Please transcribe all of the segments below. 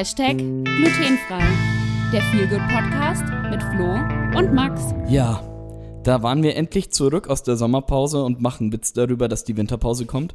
Hashtag glutenfrei. Der Feelgood Podcast mit Flo und Max. Ja, da waren wir endlich zurück aus der Sommerpause und machen Witz darüber, dass die Winterpause kommt.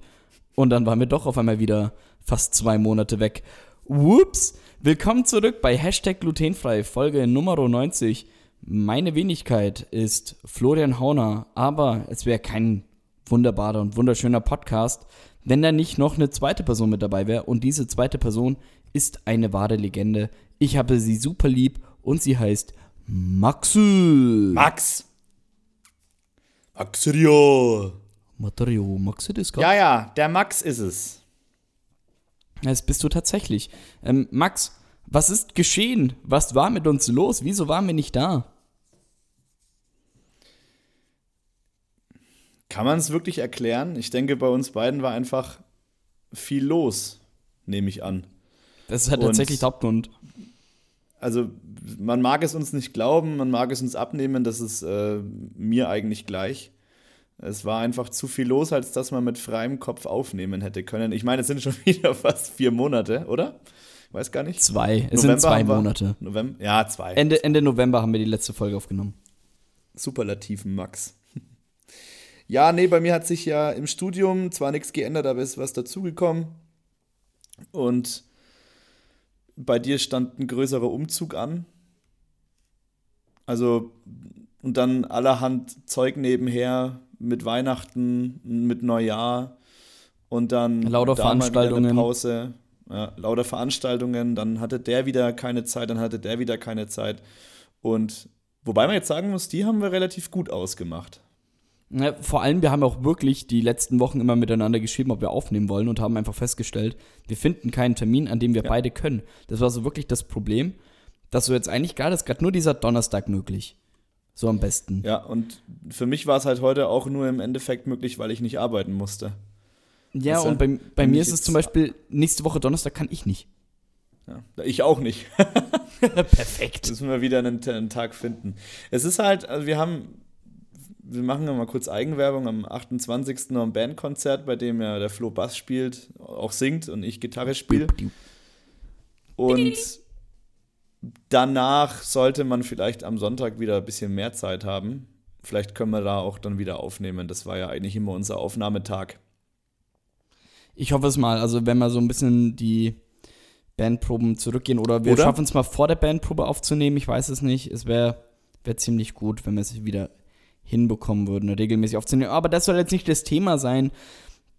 Und dann waren wir doch auf einmal wieder fast zwei Monate weg. Whoops! Willkommen zurück bei Hashtag glutenfrei, Folge Nummer 90. Meine Wenigkeit ist Florian Hauner, aber es wäre kein wunderbarer und wunderschöner Podcast, wenn da nicht noch eine zweite Person mit dabei wäre. Und diese zweite Person ist eine wahre Legende. Ich habe sie super lieb und sie heißt Maxu. Max. Maxrio. Materio, Maxu das Ja, ja, der Max ist es. Das bist du tatsächlich. Ähm, Max, was ist geschehen? Was war mit uns los? Wieso waren wir nicht da? Kann man es wirklich erklären? Ich denke, bei uns beiden war einfach viel los, nehme ich an. Das ist halt Und- tatsächlich der Hauptgrund. Also, man mag es uns nicht glauben, man mag es uns abnehmen, das ist äh, mir eigentlich gleich. Es war einfach zu viel los, als dass man mit freiem Kopf aufnehmen hätte können. Ich meine, es sind schon wieder fast vier Monate, oder? Ich weiß gar nicht. Zwei. Es sind zwei Monate. November? Ja, zwei. Ende, Ende November haben wir die letzte Folge aufgenommen. Superlativen Max. Ja, nee, bei mir hat sich ja im Studium zwar nichts geändert, aber es ist was dazugekommen. Und bei dir stand ein größerer Umzug an. Also, und dann allerhand Zeug nebenher mit Weihnachten, mit Neujahr und dann Lauter Veranstaltungen. Pause. Ja, lauter Veranstaltungen, dann hatte der wieder keine Zeit, dann hatte der wieder keine Zeit. Und wobei man jetzt sagen muss, die haben wir relativ gut ausgemacht. Ja, vor allem, wir haben auch wirklich die letzten Wochen immer miteinander geschrieben, ob wir aufnehmen wollen und haben einfach festgestellt, wir finden keinen Termin, an dem wir Ja. beide können. Das war so wirklich das Problem, dass so jetzt eigentlich gerade ist gerade nur dieser Donnerstag möglich. So am besten. Ja, und für mich war es halt heute auch nur im Endeffekt möglich, weil ich nicht arbeiten musste. Ja, du, und bei, bei mir ist es zum Beispiel, nächste Woche Donnerstag kann ich nicht. Ja, ich auch nicht. Perfekt. Müssen wir wieder einen, einen Tag finden. Es ist halt, also wir haben, wir machen ja mal kurz Eigenwerbung am 28. noch ein Bandkonzert, bei dem ja der Flo Bass spielt, auch singt und ich Gitarre spiele. Und danach sollte man vielleicht am Sonntag wieder ein bisschen mehr Zeit haben. Vielleicht können wir da auch dann wieder aufnehmen. Das war ja eigentlich immer unser Aufnahmetag. Ich hoffe es mal, also wenn wir so ein bisschen die Bandproben zurückgehen oder wir schaffen es mal vor der Bandprobe aufzunehmen, ich weiß es nicht. Es wäre wär ziemlich gut, wenn wir es wieder hinbekommen würden, regelmäßig aufzunehmen. Aber das soll jetzt nicht das Thema sein.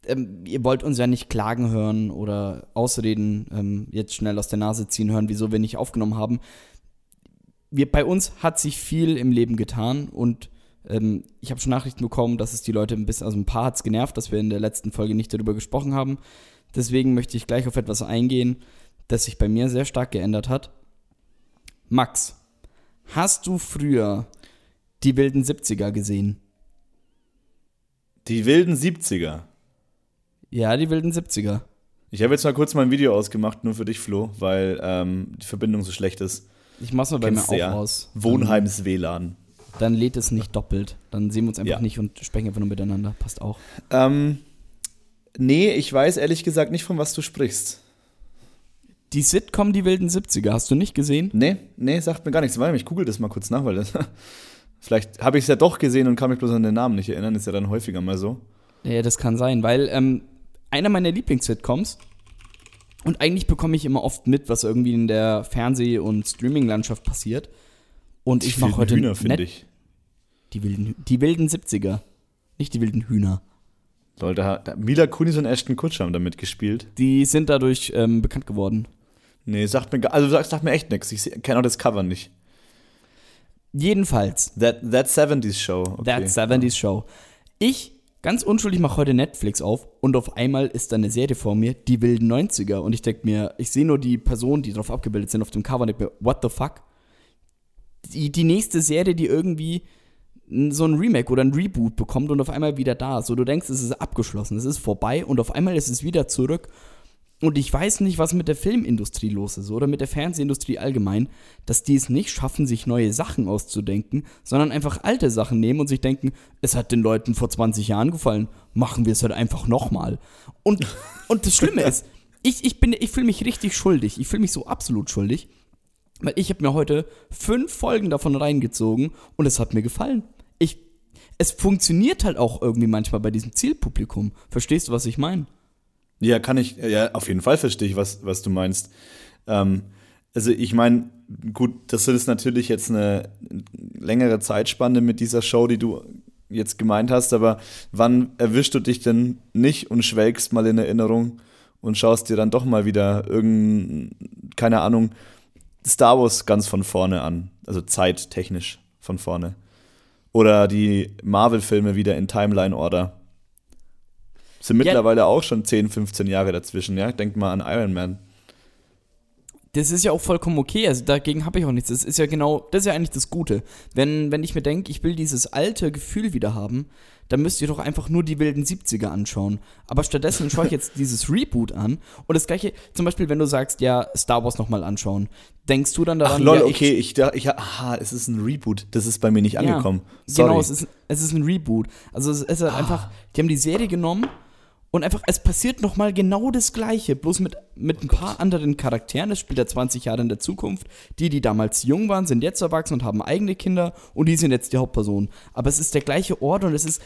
Ähm, ihr wollt uns ja nicht klagen hören oder Ausreden ähm, jetzt schnell aus der Nase ziehen hören, wieso wir nicht aufgenommen haben. Wir, bei uns hat sich viel im Leben getan und ähm, ich habe schon Nachrichten bekommen, dass es die Leute ein bisschen, also ein paar hat es genervt, dass wir in der letzten Folge nicht darüber gesprochen haben. Deswegen möchte ich gleich auf etwas eingehen, das sich bei mir sehr stark geändert hat. Max, hast du früher die wilden 70er gesehen? Die wilden 70er. Ja, die wilden 70er. Ich habe jetzt mal kurz mein Video ausgemacht, nur für dich, Flo, weil ähm, die Verbindung so schlecht ist. Ich mach's mal bei mir Kennst du auch ja. aus. Wohnheims WLAN. Dann, dann lädt es nicht doppelt. Dann sehen wir uns einfach Ja. nicht und sprechen einfach nur miteinander. Passt auch. Ähm, nee, ich weiß ehrlich gesagt nicht, von was du sprichst. Die Sitcom Die wilden 70er, hast du nicht gesehen? Nee, nee, sagt mir gar nichts. Warte mal, ich google das mal kurz nach, weil das. Vielleicht habe ich es ja doch gesehen und kann mich bloß an den Namen nicht erinnern. Ist ja dann häufiger mal so. Ja, das kann sein, weil ähm, einer meiner Lieblings-Sitcoms und eigentlich bekomme ich immer oft mit, was irgendwie in der Fernseh- und Streaming-Landschaft passiert. Und ich mache heute Hühner, finde ich. Die wilden, die wilden 70er. Nicht die wilden Hühner. Leute, da- da- Mila Kunis und Ashton Kutcher haben damit gespielt. Die sind dadurch ähm, bekannt geworden. Nee, sagt mir, gar- also sagt, sagt mir echt nichts. Ich kenne auch das Cover nicht. Jedenfalls, That, that 70s Show. Okay. That 70s Show. Ich, ganz unschuldig, mache heute Netflix auf und auf einmal ist da eine Serie vor mir, die wilden 90er. Und ich denke mir, ich sehe nur die Personen, die drauf abgebildet sind auf dem Cover und denke mir, what the fuck? Die, die nächste Serie, die irgendwie so ein Remake oder ein Reboot bekommt und auf einmal wieder da ist. So, du denkst, es ist abgeschlossen, es ist vorbei und auf einmal ist es wieder zurück. Und ich weiß nicht, was mit der Filmindustrie los ist oder mit der Fernsehindustrie allgemein, dass die es nicht schaffen, sich neue Sachen auszudenken, sondern einfach alte Sachen nehmen und sich denken, es hat den Leuten vor 20 Jahren gefallen, machen wir es halt einfach nochmal. Und, und das Schlimme ist, ich, ich, bin, ich fühle mich richtig schuldig. Ich fühle mich so absolut schuldig. Weil ich habe mir heute fünf Folgen davon reingezogen und es hat mir gefallen. Ich, es funktioniert halt auch irgendwie manchmal bei diesem Zielpublikum. Verstehst du, was ich meine? Ja, kann ich, ja, auf jeden Fall verstehe ich, was, was du meinst. Ähm, also ich meine, gut, das ist natürlich jetzt eine längere Zeitspanne mit dieser Show, die du jetzt gemeint hast, aber wann erwischst du dich denn nicht und schwelgst mal in Erinnerung und schaust dir dann doch mal wieder irgendein, keine Ahnung, Star Wars ganz von vorne an, also zeittechnisch von vorne. Oder die Marvel-Filme wieder in Timeline-Order. Sind mittlerweile ja. auch schon 10, 15 Jahre dazwischen, ja? Denk mal an Iron Man. Das ist ja auch vollkommen okay, also dagegen habe ich auch nichts. Das ist ja genau, das ist ja eigentlich das Gute. Wenn, wenn ich mir denke, ich will dieses alte Gefühl wieder haben, dann müsst ihr doch einfach nur die wilden 70er anschauen. Aber stattdessen schaue ich jetzt dieses Reboot an und das gleiche, zum Beispiel, wenn du sagst, ja, Star Wars nochmal anschauen, denkst du dann daran, Ach lol, ja, okay, ich, dachte, ich, aha, es ist ein Reboot, das ist bei mir nicht angekommen. Ja, Sorry. Genau, es ist, es ist ein Reboot. Also es ist halt ah. einfach, die haben die Serie genommen und einfach, es passiert nochmal genau das Gleiche, bloß mit, mit ein paar anderen Charakteren. Es spielt ja 20 Jahre in der Zukunft. Die, die damals jung waren, sind jetzt erwachsen und haben eigene Kinder und die sind jetzt die Hauptpersonen. Aber es ist der gleiche Ort und es ist.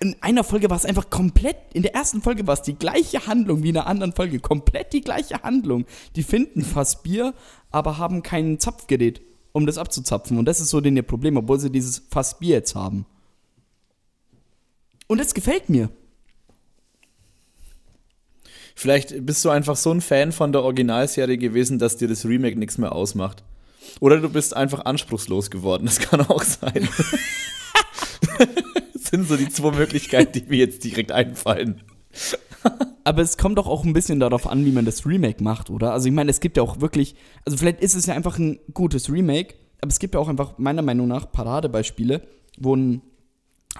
In einer Folge war es einfach komplett, in der ersten Folge war es die gleiche Handlung wie in der anderen Folge. Komplett die gleiche Handlung. Die finden fast Bier, aber haben kein Zapfgerät, um das abzuzapfen. Und das ist so denen ihr Problem, obwohl sie dieses Fass Bier jetzt haben. Und das gefällt mir. Vielleicht bist du einfach so ein Fan von der Originalserie gewesen, dass dir das Remake nichts mehr ausmacht. Oder du bist einfach anspruchslos geworden. Das kann auch sein. das sind so die zwei Möglichkeiten, die mir jetzt direkt einfallen. Aber es kommt doch auch ein bisschen darauf an, wie man das Remake macht, oder? Also ich meine, es gibt ja auch wirklich, also vielleicht ist es ja einfach ein gutes Remake, aber es gibt ja auch einfach meiner Meinung nach Paradebeispiele, wo ein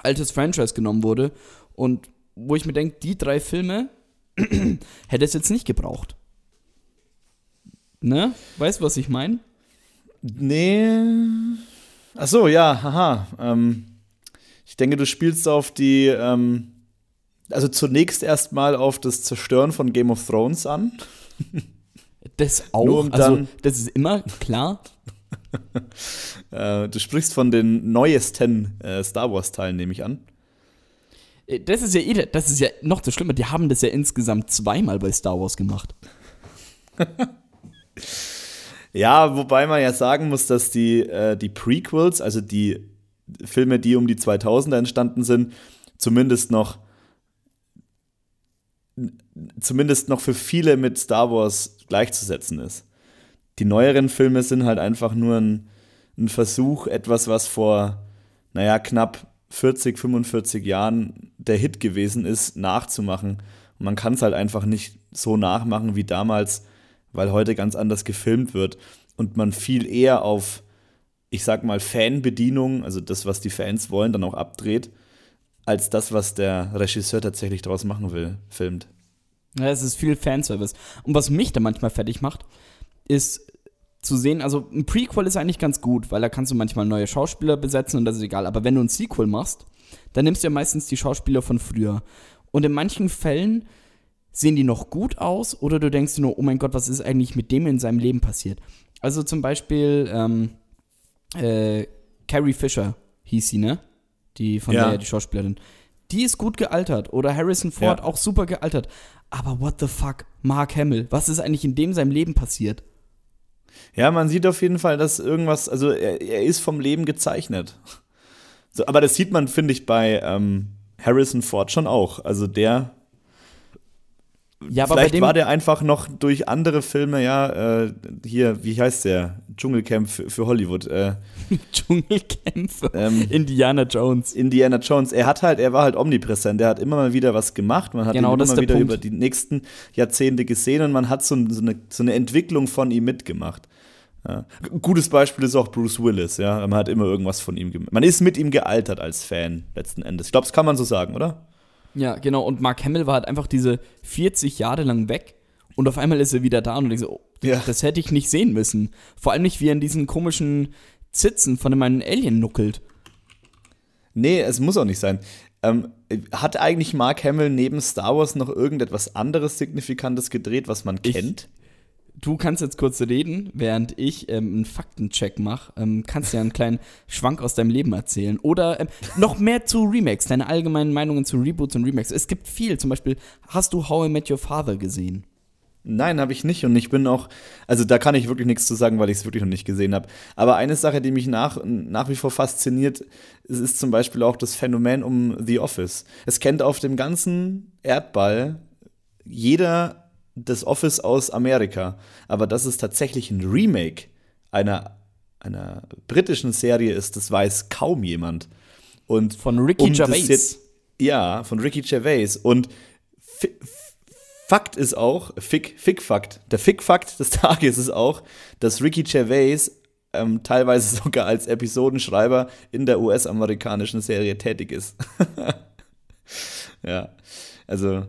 altes Franchise genommen wurde und wo ich mir denke, die drei Filme hätte es jetzt nicht gebraucht. Ne? Weißt du, was ich meine? Nee. Ach so, ja, haha. Ähm, ich denke, du spielst auf die, ähm, also zunächst erstmal auf das Zerstören von Game of Thrones an. Das auch, um also das ist immer klar. äh, du sprichst von den neuesten äh, Star Wars-Teilen, nehme ich an. Äh, das ist ja eh, das ist ja noch das Schlimme, die haben das ja insgesamt zweimal bei Star Wars gemacht. ja, wobei man ja sagen muss, dass die, äh, die Prequels, also die Filme, die um die 2000er entstanden sind, zumindest noch zumindest noch für viele mit Star Wars gleichzusetzen ist. Die neueren Filme sind halt einfach nur ein, ein Versuch, etwas, was vor, naja, knapp 40, 45 Jahren der Hit gewesen ist, nachzumachen. Und man kann es halt einfach nicht so nachmachen wie damals, weil heute ganz anders gefilmt wird und man viel eher auf, ich sag mal, Fanbedienung, also das, was die Fans wollen, dann auch abdreht, als das, was der Regisseur tatsächlich daraus machen will, filmt. Ja, es ist viel Fanservice. Und was mich da manchmal fertig macht, ist zu sehen, also ein Prequel ist eigentlich ganz gut, weil da kannst du manchmal neue Schauspieler besetzen und das ist egal. Aber wenn du ein Sequel machst, dann nimmst du ja meistens die Schauspieler von früher. Und in manchen Fällen sehen die noch gut aus oder du denkst dir nur, oh mein Gott, was ist eigentlich mit dem in seinem Leben passiert? Also zum Beispiel ähm, äh, Carrie Fisher hieß sie, ne? Die von ja. der die Schauspielerin. Die ist gut gealtert. Oder Harrison Ford ja. auch super gealtert. Aber what the fuck, Mark Hamill, was ist eigentlich in dem seinem Leben passiert? Ja, man sieht auf jeden Fall, dass irgendwas, also er, er ist vom Leben gezeichnet. So, aber das sieht man, finde ich, bei ähm, Harrison Ford schon auch. Also der. Ja, aber Vielleicht war der einfach noch durch andere Filme, ja, äh, hier, wie heißt der? Dschungelcamp für, für Hollywood. Äh, Dschungelcamp ähm, Indiana Jones. Indiana Jones. Er hat halt, er war halt omnipräsent. Er hat immer mal wieder was gemacht. Man hat genau, ihn immer wieder Punkt. über die nächsten Jahrzehnte gesehen und man hat so, so, eine, so eine Entwicklung von ihm mitgemacht. Ja. Gutes Beispiel ist auch Bruce Willis, ja. Man hat immer irgendwas von ihm gemacht. Man ist mit ihm gealtert als Fan, letzten Endes. Ich glaube, das kann man so sagen, oder? Ja, genau. Und Mark Hamill war halt einfach diese 40 Jahre lang weg und auf einmal ist er wieder da und ich so, oh, ja. das hätte ich nicht sehen müssen. Vor allem nicht, wie er in diesen komischen Zitzen von meinem Alien nuckelt. Nee, es muss auch nicht sein. Ähm, hat eigentlich Mark Hamill neben Star Wars noch irgendetwas anderes Signifikantes gedreht, was man Ich- kennt? Du kannst jetzt kurz reden, während ich ähm, einen Faktencheck mache. Ähm, kannst ja einen kleinen Schwank aus deinem Leben erzählen. Oder ähm, noch mehr zu Remakes, deine allgemeinen Meinungen zu Reboots und Remakes. Es gibt viel. Zum Beispiel, hast du How I Met Your Father gesehen? Nein, habe ich nicht. Und ich bin auch, also da kann ich wirklich nichts zu sagen, weil ich es wirklich noch nicht gesehen habe. Aber eine Sache, die mich nach, nach wie vor fasziniert, ist, ist zum Beispiel auch das Phänomen um The Office. Es kennt auf dem ganzen Erdball jeder das Office aus Amerika. Aber dass es tatsächlich ein Remake einer, einer britischen Serie ist, das weiß kaum jemand. Und Von Ricky um Gervais. jetzt- ja, von Ricky Gervais. Und Fakt ist auch, Fick, Fick-Fakt, der Fick-Fakt des Tages ist auch, dass Ricky Gervais ähm, teilweise sogar als Episodenschreiber in der US-amerikanischen Serie tätig ist. ja, also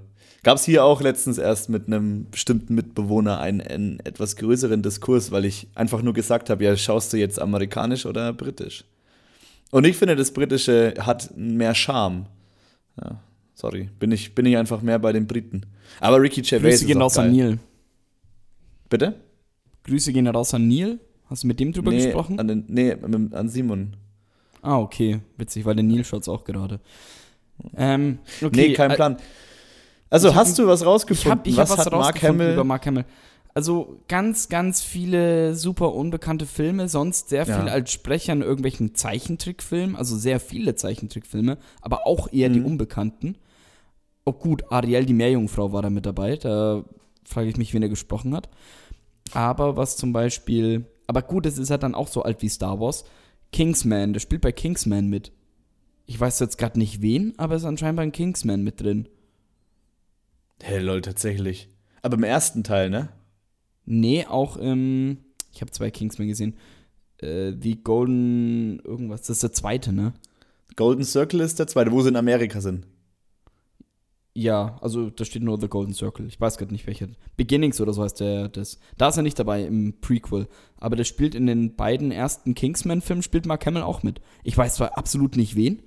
gab es hier auch letztens erst mit einem bestimmten Mitbewohner einen, einen etwas größeren Diskurs, weil ich einfach nur gesagt habe, ja, schaust du jetzt amerikanisch oder britisch? Und ich finde, das Britische hat mehr Charme. Ja, sorry, bin ich, bin ich einfach mehr bei den Briten. Aber Ricky Gervais Grüße gehen raus an. Neil. Bitte? Grüße gehen raus an Neil. Hast du mit dem drüber nee, gesprochen? An den, nee, an Simon. Ah, okay. Witzig, weil der Neil schaut's auch gerade. Ähm, okay. nee, kein äh, Plan. Also, ich hab- hast du was Ich rausgefunden? habe ich hab was hat Mark rausgefunden Hamill? über Mark Hamill. Also ganz, ganz viele super unbekannte Filme, sonst sehr Ja. viel als Sprecher in irgendwelchen Zeichentrickfilmen, also sehr viele Zeichentrickfilme, aber auch eher die Mhm. unbekannten. Oh gut, Ariel, die Meerjungfrau war da mit dabei, da frage ich mich, wen er gesprochen hat. Aber was zum Beispiel, aber gut, es ist halt dann auch so alt wie Star Wars. Kingsman, der spielt bei Kingsman mit. Ich weiß jetzt gerade nicht wen, aber es ist anscheinend bei Kingsman mit drin. Hey, lol, tatsächlich. Aber im ersten Teil, ne? Nee, auch im. Ich habe zwei Kingsmen gesehen. Äh, The Golden. Irgendwas. Das ist der zweite, ne? Golden Circle ist der zweite, wo sie in Amerika sind. Ja, also da steht nur The Golden Circle. Ich weiß gerade nicht welcher. Beginnings oder so heißt der. Das. Da ist er nicht dabei im Prequel. Aber der spielt in den beiden ersten Kingsman-Filmen, spielt Mark Hamill auch mit. Ich weiß zwar absolut nicht wen.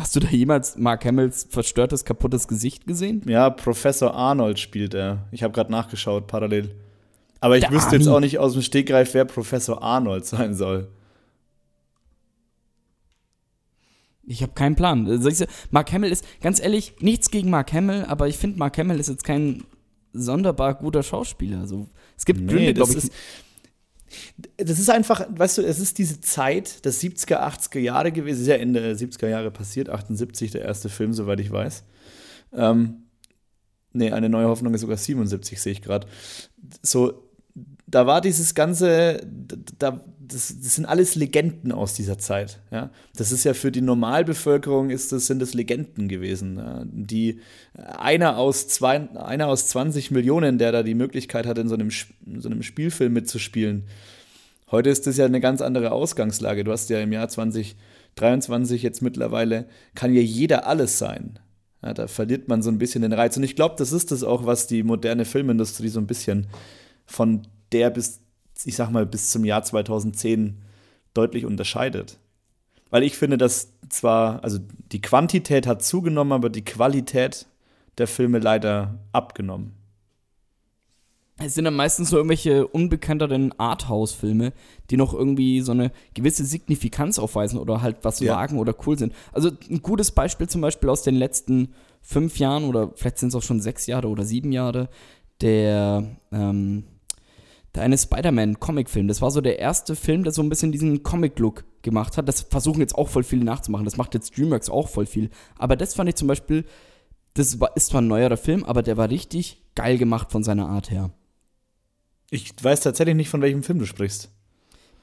Hast du da jemals Mark Hamills verstörtes, kaputtes Gesicht gesehen? Ja, Professor Arnold spielt er. Ich habe gerade nachgeschaut, parallel. Aber ich Der wüsste jetzt Arnie. auch nicht aus dem Stegreif, wer Professor Arnold sein soll. Ich habe keinen Plan. So, Mark Hamill ist, ganz ehrlich, nichts gegen Mark Hamill, aber ich finde, Mark Hamill ist jetzt kein sonderbar guter Schauspieler. Also, es gibt Gründe, das glaube ich. ist, das ist einfach, weißt du, es ist diese Zeit, das 70er, 80er Jahre gewesen, ist ja Ende der 70er Jahre passiert, 78 der erste Film, soweit ich weiß. Ähm, nee, eine neue Hoffnung ist sogar 77, sehe ich gerade. So, da war dieses ganze, da, das, das sind alles Legenden aus dieser Zeit. Ja? Das ist ja für die Normalbevölkerung ist das, sind das Legenden gewesen. Ja? Die einer aus, zwei, einer aus 20 Millionen, der da die Möglichkeit hat, in so einem, in so einem Spielfilm mitzuspielen. Heute ist das ja eine ganz andere Ausgangslage. Du hast ja im Jahr 2023 jetzt mittlerweile, kann ja jeder alles sein. Ja, da verliert man so ein bisschen den Reiz. Und ich glaube, das ist das auch, was die moderne Filmindustrie so ein bisschen von der bis, ich sag mal, bis zum Jahr 2010 deutlich unterscheidet. Weil ich finde, dass zwar, also die Quantität hat zugenommen, aber die Qualität der Filme leider abgenommen. Es sind dann meistens so irgendwelche unbekannteren Arthouse-Filme, die noch irgendwie so eine gewisse Signifikanz aufweisen oder halt was Ja. wagen oder cool sind. Also ein gutes Beispiel zum Beispiel aus den letzten fünf Jahren oder vielleicht sind es auch schon sechs Jahre oder sieben Jahre, der, ähm, der eine Spider-Man-Comic-Film. Das war so der erste Film, der so ein bisschen diesen Comic-Look gemacht hat. Das versuchen jetzt auch voll viele nachzumachen. Das macht jetzt DreamWorks auch voll viel. Aber das fand ich zum Beispiel, das war, ist zwar ein neuerer Film, aber der war richtig geil gemacht von seiner Art her. Ich weiß tatsächlich nicht, von welchem Film du sprichst.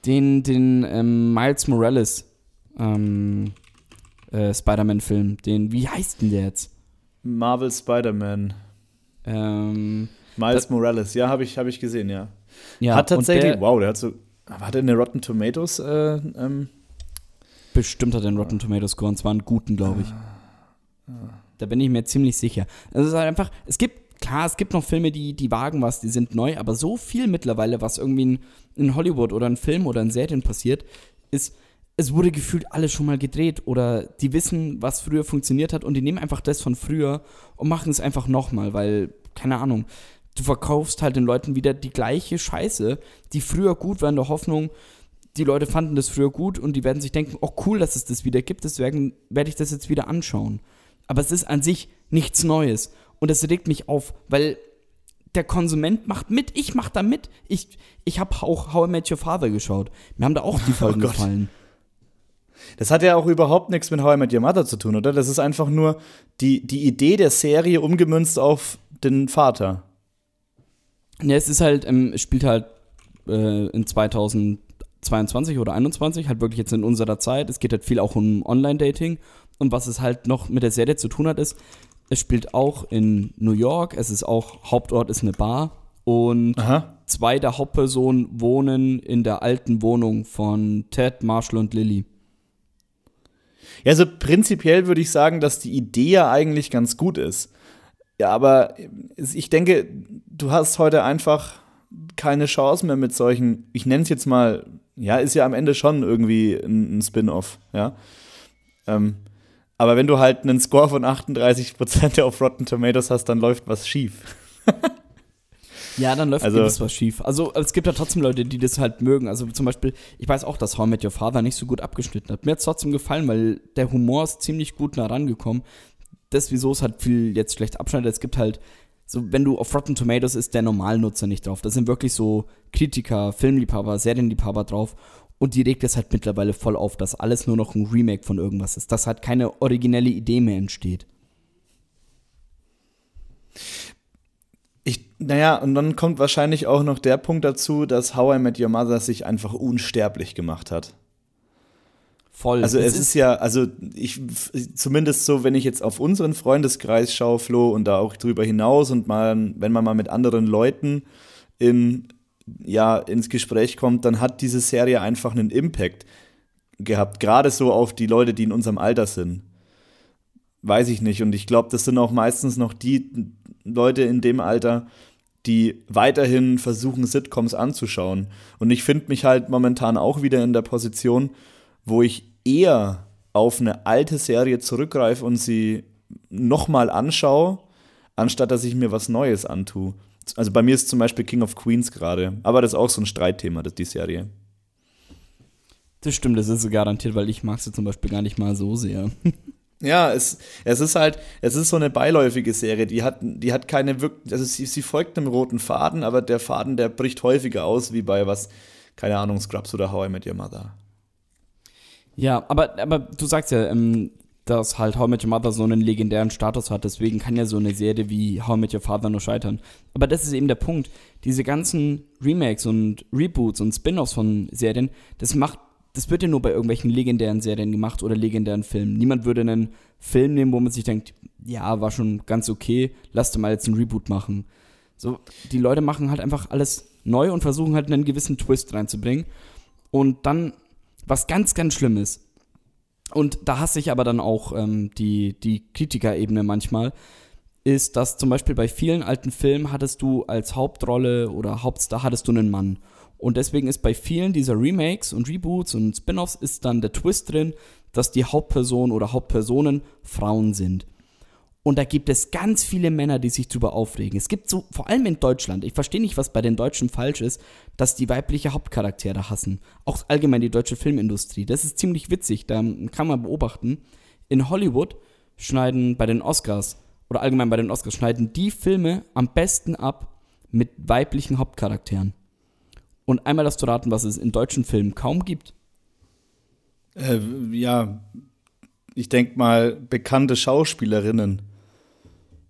den, den ähm, Miles Morales ähm, äh, Spider-Man-Film. Den, wie heißt denn der jetzt? Marvel Spider-Man. Ähm, Miles Das- Morales, ja, habe ich, hab ich gesehen, ja. Ja, hat tatsächlich, der, wow, der hat so, hat er eine Rotten Tomatoes, äh, ähm, Bestimmt hat er den Rotten Tomatoes Score und zwar einen guten, glaube ich. Da bin ich mir ziemlich sicher. Also es ist halt einfach, es gibt, klar, es gibt noch Filme, die, die wagen was, die sind neu, aber so viel mittlerweile, was irgendwie in, in Hollywood oder in Filmen oder in Serien passiert, ist, es wurde gefühlt alles schon mal gedreht oder die wissen, was früher funktioniert hat und die nehmen einfach das von früher und machen es einfach nochmal, weil, keine Ahnung, du verkaufst halt den Leuten wieder die gleiche Scheiße, die früher gut war in der Hoffnung, die Leute fanden das früher gut und die werden sich denken, oh cool, dass es das wieder gibt, deswegen werde ich das jetzt wieder anschauen. Aber es ist an sich nichts Neues und das regt mich auf, weil der Konsument macht mit, ich mach da mit. Ich, ich habe auch How I Met Your Father geschaut. Mir haben da auch die Folgen oh gefallen. Das hat ja auch überhaupt nichts mit How I Met Your Mother zu tun, oder? Das ist einfach nur die, die Idee der Serie umgemünzt auf den Vater. Ja, es ist halt, ähm, spielt halt äh, in 2022 oder 2021, halt wirklich jetzt in unserer Zeit. Es geht halt viel auch um Online-Dating. Und was es halt noch mit der Serie zu tun hat, ist, es spielt auch in New York. Es ist auch, Hauptort ist eine Bar. Und Aha. zwei der Hauptpersonen wohnen in der alten Wohnung von Ted, Marshall und Lily. Ja, also prinzipiell würde ich sagen, dass die Idee ja eigentlich ganz gut ist. Ja, aber ich denke, du hast heute einfach keine Chance mehr mit solchen, ich nenne es jetzt mal, ja, ist ja am Ende schon irgendwie ein, ein Spin-off, ja. Ähm, aber wenn du halt einen Score von 38% auf Rotten Tomatoes hast, dann läuft was schief. ja, dann läuft also, was schief. Also es gibt ja trotzdem Leute, die das halt mögen. Also zum Beispiel, ich weiß auch, dass How I Met Your Father nicht so gut abgeschnitten hat. Mir hat es trotzdem gefallen, weil der Humor ist ziemlich gut nah rangekommen. Das, wieso es halt viel jetzt schlecht abschneidet, es gibt halt so, wenn du auf Rotten Tomatoes ist der Normalnutzer nicht drauf. Da sind wirklich so Kritiker, Filmliebhaber, Serienliebhaber drauf. Und die regt es halt mittlerweile voll auf, dass alles nur noch ein Remake von irgendwas ist, dass halt keine originelle Idee mehr entsteht. Ich, naja, und dann kommt wahrscheinlich auch noch der Punkt dazu, dass How I Met Your Mother sich einfach unsterblich gemacht hat. Voll. Also es, es ist, ist, ja, also ich zumindest so, wenn ich jetzt auf unseren Freundeskreis schaue, Flo, und da auch drüber hinaus und mal, wenn man mal mit anderen Leuten in ja ins Gespräch kommt, dann hat diese Serie einfach einen Impact gehabt, gerade so auf die Leute, die in unserem Alter sind. Weiß ich nicht. Und ich glaube, das sind auch meistens noch die Leute in dem Alter, die weiterhin versuchen, Sitcoms anzuschauen. Und ich finde mich halt momentan auch wieder in der Position, wo ich eher auf eine alte Serie zurückgreife und sie nochmal anschaue, anstatt dass ich mir was Neues antue. Also bei mir ist zum Beispiel King of Queens gerade, aber das ist auch so ein Streitthema, das die Serie. Das stimmt, das ist so garantiert, weil ich mag sie zum Beispiel gar nicht mal so sehr. Ja, es, es ist halt, es ist so eine beiläufige Serie, die hat, die hat keine wirklich, also sie, sie folgt einem roten Faden, aber der Faden, der bricht häufiger aus, wie bei was, keine Ahnung, Scrubs oder How I Met Your Mother. Ja, aber, aber du sagst ja, ähm, dass halt How Met Your Mother so einen legendären Status hat. Deswegen kann ja so eine Serie wie How Met Your Father nur scheitern. Aber das ist eben der Punkt. Diese ganzen Remakes und Reboots und Spin-offs von Serien, das macht, das wird ja nur bei irgendwelchen legendären Serien gemacht oder legendären Filmen. Niemand würde einen Film nehmen, wo man sich denkt, ja, war schon ganz okay, lasst mal jetzt einen Reboot machen. So, die Leute machen halt einfach alles neu und versuchen halt einen gewissen Twist reinzubringen. Und dann, was ganz, ganz schlimm ist, und da hasse ich aber dann auch ähm, die, die Kritikerebene manchmal, ist, dass zum Beispiel bei vielen alten Filmen hattest du als Hauptrolle oder Hauptstar hattest du einen Mann. Und deswegen ist bei vielen dieser Remakes und Reboots und Spin-offs ist dann der Twist drin, dass die Hauptperson oder Hauptpersonen Frauen sind. Und da gibt es ganz viele Männer, die sich drüber aufregen. Es gibt so, vor allem in Deutschland, ich verstehe nicht, was bei den Deutschen falsch ist, dass die weibliche Hauptcharaktere hassen. Auch allgemein die deutsche Filmindustrie. Das ist ziemlich witzig, da kann man beobachten. In Hollywood schneiden bei den Oscars oder allgemein bei den Oscars schneiden die Filme am besten ab mit weiblichen Hauptcharakteren. Und einmal das zu raten, was es in deutschen Filmen kaum gibt. Äh, ja, ich denke mal bekannte Schauspielerinnen.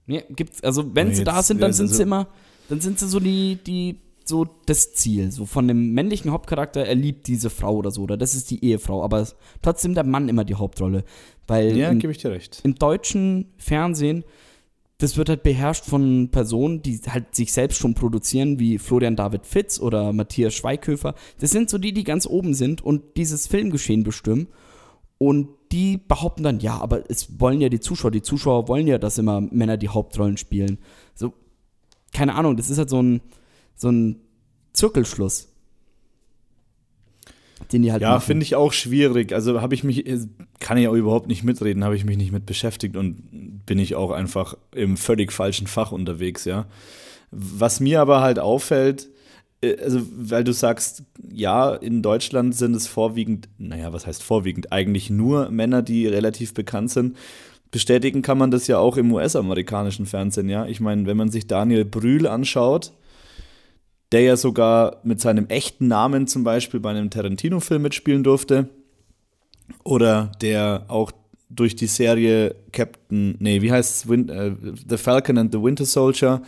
Ja, gibt's, also wenn sie da sind, dann sind sie immer, dann sind sie so die, die, so das Ziel, so von dem männlichen Hauptcharakter, er liebt diese Frau oder so, oder das ist die Ehefrau, aber trotzdem der Mann immer die Hauptrolle. Weil ja, gebe ich dir recht. Im deutschen Fernsehen, das wird halt beherrscht von Personen, die halt sich selbst schon produzieren, wie Florian David Fitz oder Matthias Schweighöfer. Das sind so die, die ganz oben sind und dieses Filmgeschehen bestimmen. Und die behaupten dann, ja, aber es wollen ja die Zuschauer, die Zuschauer wollen ja, dass immer Männer die Hauptrollen spielen. So, keine Ahnung, das ist halt so ein, so ein Zirkelschluss. den die halt Ja, finde ich auch schwierig. Also habe ich mich, kann ich auch überhaupt nicht mitreden, habe ich mich nicht mit beschäftigt und bin ich auch einfach im völlig falschen Fach unterwegs, ja. Was mir aber halt auffällt, also weil du sagst, ja, in Deutschland sind es vorwiegend, naja, was heißt vorwiegend? Eigentlich nur Männer, die relativ bekannt sind. Bestätigen kann man das ja auch im US-amerikanischen Fernsehen, ja. Ich meine, wenn man sich Daniel Brühl anschaut, der ja sogar mit seinem echten Namen zum Beispiel bei einem Tarantino-Film mitspielen durfte, oder der auch durch die Serie Captain, nee, wie heißt es, Win äh, The Falcon and the Winter Soldier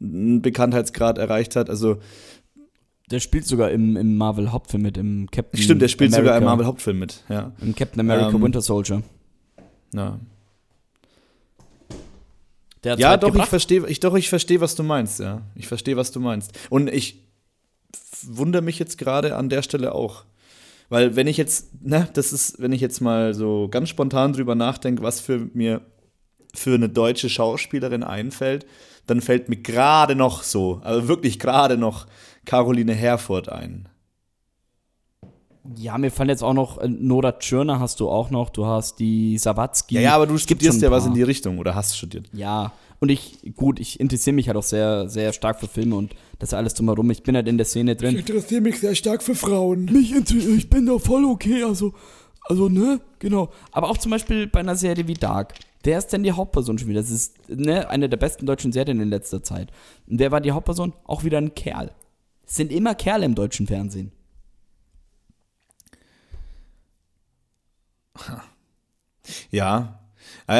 einen Bekanntheitsgrad erreicht hat. Also der spielt sogar im, im Marvel-Hauptfilm mit, im Captain Stimmt, der spielt America, sogar im Marvel-Hauptfilm mit, ja. Im Captain America ähm, Winter Soldier. Ja. ja, doch, ich verstehe, ich, doch, ich verstehe, was du meinst, ja. Ich verstehe, was du meinst. Und ich wundere mich jetzt gerade an der Stelle auch. Weil wenn ich jetzt, ne, das ist, wenn ich jetzt mal so ganz spontan drüber nachdenke, was für mir für eine deutsche Schauspielerin einfällt, dann fällt mir gerade noch so, also wirklich gerade noch Caroline Herford ein. Ja, mir fallen jetzt auch noch, äh, Nora Tschirner hast du auch noch, du hast die Sawatzki. Ja, ja, aber du studierst ja was in die Richtung oder hast studiert. Ja, und ich, gut, ich interessiere mich halt auch sehr, sehr stark für Filme und das alles drumherum. Ich bin halt in der Szene drin. Ich interessiere mich sehr stark für Frauen. Mich ich bin da voll okay, also, also, ne, genau. Aber auch zum Beispiel bei einer Serie wie Dark. Wer ist denn die Hauptperson schon wieder? Das ist ne, eine der besten deutschen Serien in letzter Zeit. Und wer war die Hauptperson? Auch wieder ein Kerl. Sind immer Kerle im deutschen Fernsehen. Ja.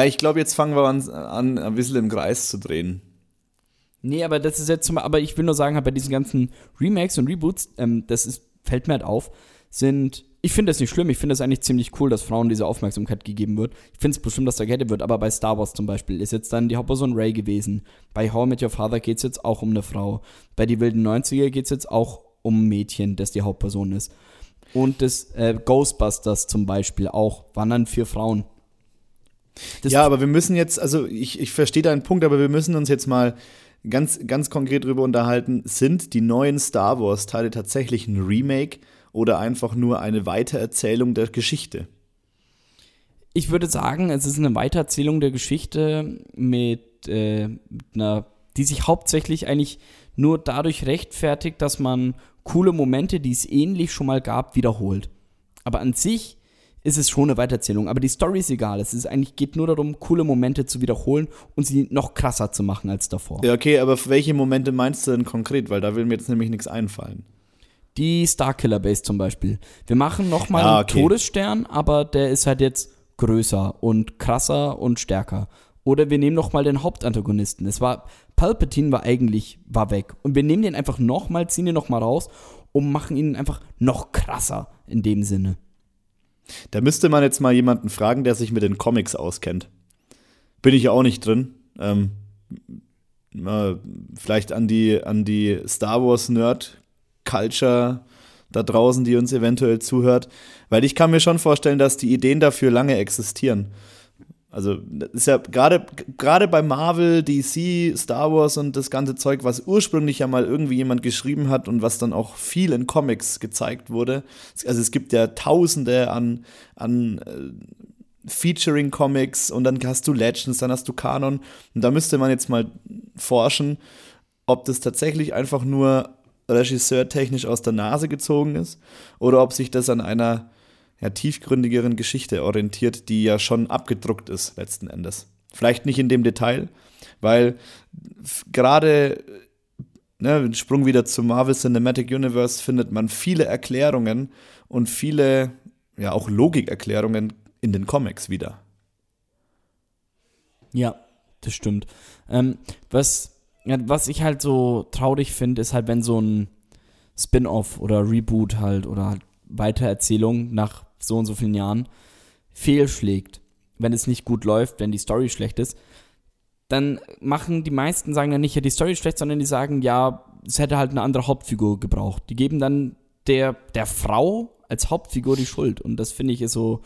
Ich glaube, jetzt fangen wir an, an, ein bisschen im Kreis zu drehen. Nee, aber das ist jetzt zum aber ich will nur sagen, halt bei diesen ganzen Remakes und Reboots, ähm, das ist, fällt mir halt auf, sind ich finde das nicht schlimm. Ich finde es eigentlich ziemlich cool, dass Frauen diese Aufmerksamkeit gegeben wird. Ich finde es bestimmt, dass da Kette wird, aber bei Star Wars zum Beispiel ist jetzt dann die Hauptperson Ray gewesen. Bei How I Met Your Father geht es jetzt auch um eine Frau. Bei Die wilden 90er geht es jetzt auch um ein Mädchen, das die Hauptperson ist. Und das äh, Ghostbusters zum Beispiel auch, waren dann vier Frauen. Das ja, aber wir müssen jetzt, also ich, ich verstehe deinen Punkt, aber wir müssen uns jetzt mal ganz, ganz konkret darüber unterhalten, sind die neuen Star Wars-Teile tatsächlich ein Remake oder einfach nur eine Weitererzählung der Geschichte? Ich würde sagen, es ist eine Weitererzählung der Geschichte mit, äh, mit einer, die sich hauptsächlich eigentlich nur dadurch rechtfertigt, dass man coole Momente, die es ähnlich schon mal gab, wiederholt. Aber an sich ist es schon eine Weitererzählung. Aber die Story ist egal. Es ist eigentlich, geht nur darum, coole Momente zu wiederholen und sie noch krasser zu machen als davor. Ja, okay, aber welche Momente meinst du denn konkret? Weil da will mir jetzt nämlich nichts einfallen. Die Starkiller Base zum Beispiel. Wir machen nochmal ah, okay. einen Todesstern, aber der ist halt jetzt größer und krasser und stärker. Oder wir nehmen nochmal den Hauptantagonisten. Es war, Palpatine war eigentlich, war weg. Und wir nehmen den einfach nochmal, ziehen den nochmal raus und machen ihn einfach noch krasser in dem Sinne. Da müsste man jetzt mal jemanden fragen, der sich mit den Comics auskennt. Bin ich ja auch nicht drin. Ähm, vielleicht an die, an die Star Wars Nerd Culture da draußen, die uns eventuell zuhört. Weil ich kann mir schon vorstellen, dass die Ideen dafür lange existieren. Also, ist ja gerade gerade bei Marvel, DC, Star Wars und das ganze Zeug, was ursprünglich ja mal irgendwie jemand geschrieben hat und was dann auch viel in Comics gezeigt wurde. Also es gibt ja Tausende an, an äh, Featuring-Comics und dann hast du Legends, dann hast du Kanon. Und da müsste man jetzt mal forschen, ob das tatsächlich einfach nur Regisseur technisch aus der Nase gezogen ist oder ob sich das an einer ja, tiefgründigeren Geschichte orientiert, die ja schon abgedruckt ist letzten Endes. Vielleicht nicht in dem Detail, weil gerade ne, Sprung wieder zum Marvel Cinematic Universe findet man viele Erklärungen und viele ja auch Logikerklärungen in den Comics wieder. Ja, das stimmt. Ähm, was was ich halt so traurig finde, ist halt, wenn so ein Spin-off oder Reboot halt oder halt Weitererzählung nach so und so vielen Jahren fehlschlägt, wenn es nicht gut läuft, wenn die Story schlecht ist, dann machen die meisten sagen dann nicht, ja, die Story ist schlecht, sondern die sagen, ja, es hätte halt eine andere Hauptfigur gebraucht. Die geben dann der, der Frau als Hauptfigur die Schuld. Und das finde ich ist so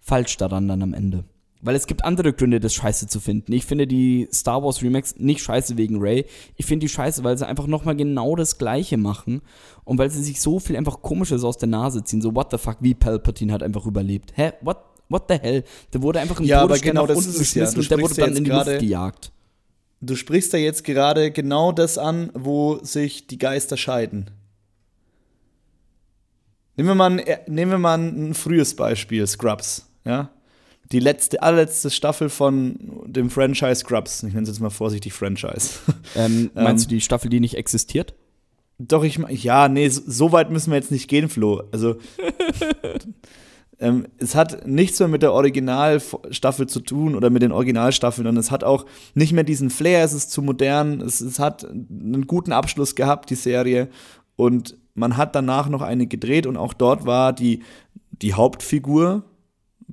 falsch daran dann am Ende. Weil es gibt andere Gründe, das scheiße zu finden. Ich finde die Star Wars Remakes nicht scheiße wegen Ray. Ich finde die scheiße, weil sie einfach nochmal genau das Gleiche machen. Und weil sie sich so viel einfach Komisches aus der Nase ziehen. So, what the fuck, wie Palpatine hat einfach überlebt. Hä? What, what the hell? Der wurde einfach im Ja, aber Todesstern genau nach das unten ja. geschmissen Du und der wurde ja dann in die Luft gejagt. Du sprichst da jetzt gerade genau das an, wo sich die Geister scheiden. Nehmen wir mal ein, äh, nehmen wir mal ein frühes Beispiel, Scrubs, ja? Die letzte, allerletzte Staffel von dem Franchise Scrubs. Ich nenne es jetzt mal vorsichtig Franchise. Ähm, meinst Ähm, du die Staffel, die nicht existiert? Doch, ich ja, nee, so, so weit müssen wir jetzt nicht gehen, Flo. Also, ähm, es hat nichts mehr mit der Originalstaffel zu tun oder mit den Originalstaffeln und es hat auch nicht mehr diesen Flair, es ist zu modern, es, es hat einen guten Abschluss gehabt, die Serie. Und man hat danach noch eine gedreht und auch dort war die, die Hauptfigur,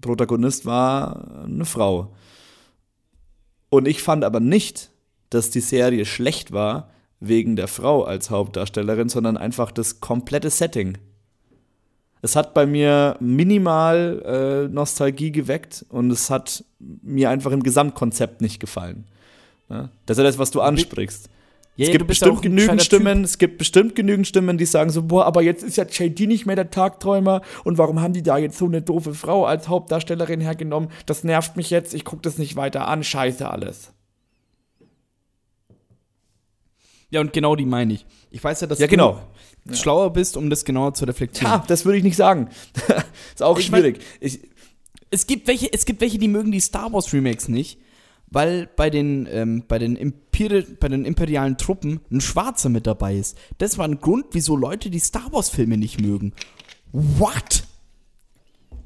Protagonist war eine Frau. Und ich fand aber nicht, dass die Serie schlecht war wegen der Frau als Hauptdarstellerin, sondern einfach das komplette Setting. Es hat bei mir minimal äh, Nostalgie geweckt und es hat mir einfach im Gesamtkonzept nicht gefallen. Ja? Das ist ja das, was du ansprichst. Ja, es ja, gibt ja bestimmt genügend Stimmen, es gibt bestimmt genügend Stimmen, die sagen so, boah, aber jetzt ist ja JD nicht mehr der Tagträumer und warum haben die da jetzt so eine doofe Frau als Hauptdarstellerin hergenommen? Das nervt mich jetzt, ich gucke das nicht weiter an, scheiße alles. Ja, und genau die meine ich. Ich weiß ja, dass Ja, genau. du schlauer bist, um das genauer zu reflektieren. Ja, das würde ich nicht sagen. ist auch Ich mein- schwierig. ich, Es gibt welche, es gibt welche, die mögen die Star Wars Remakes nicht, weil bei den, ähm, bei den, bei den imperialen Truppen ein Schwarzer mit dabei ist. Das war ein Grund, wieso Leute die Star Wars Filme nicht mögen. What?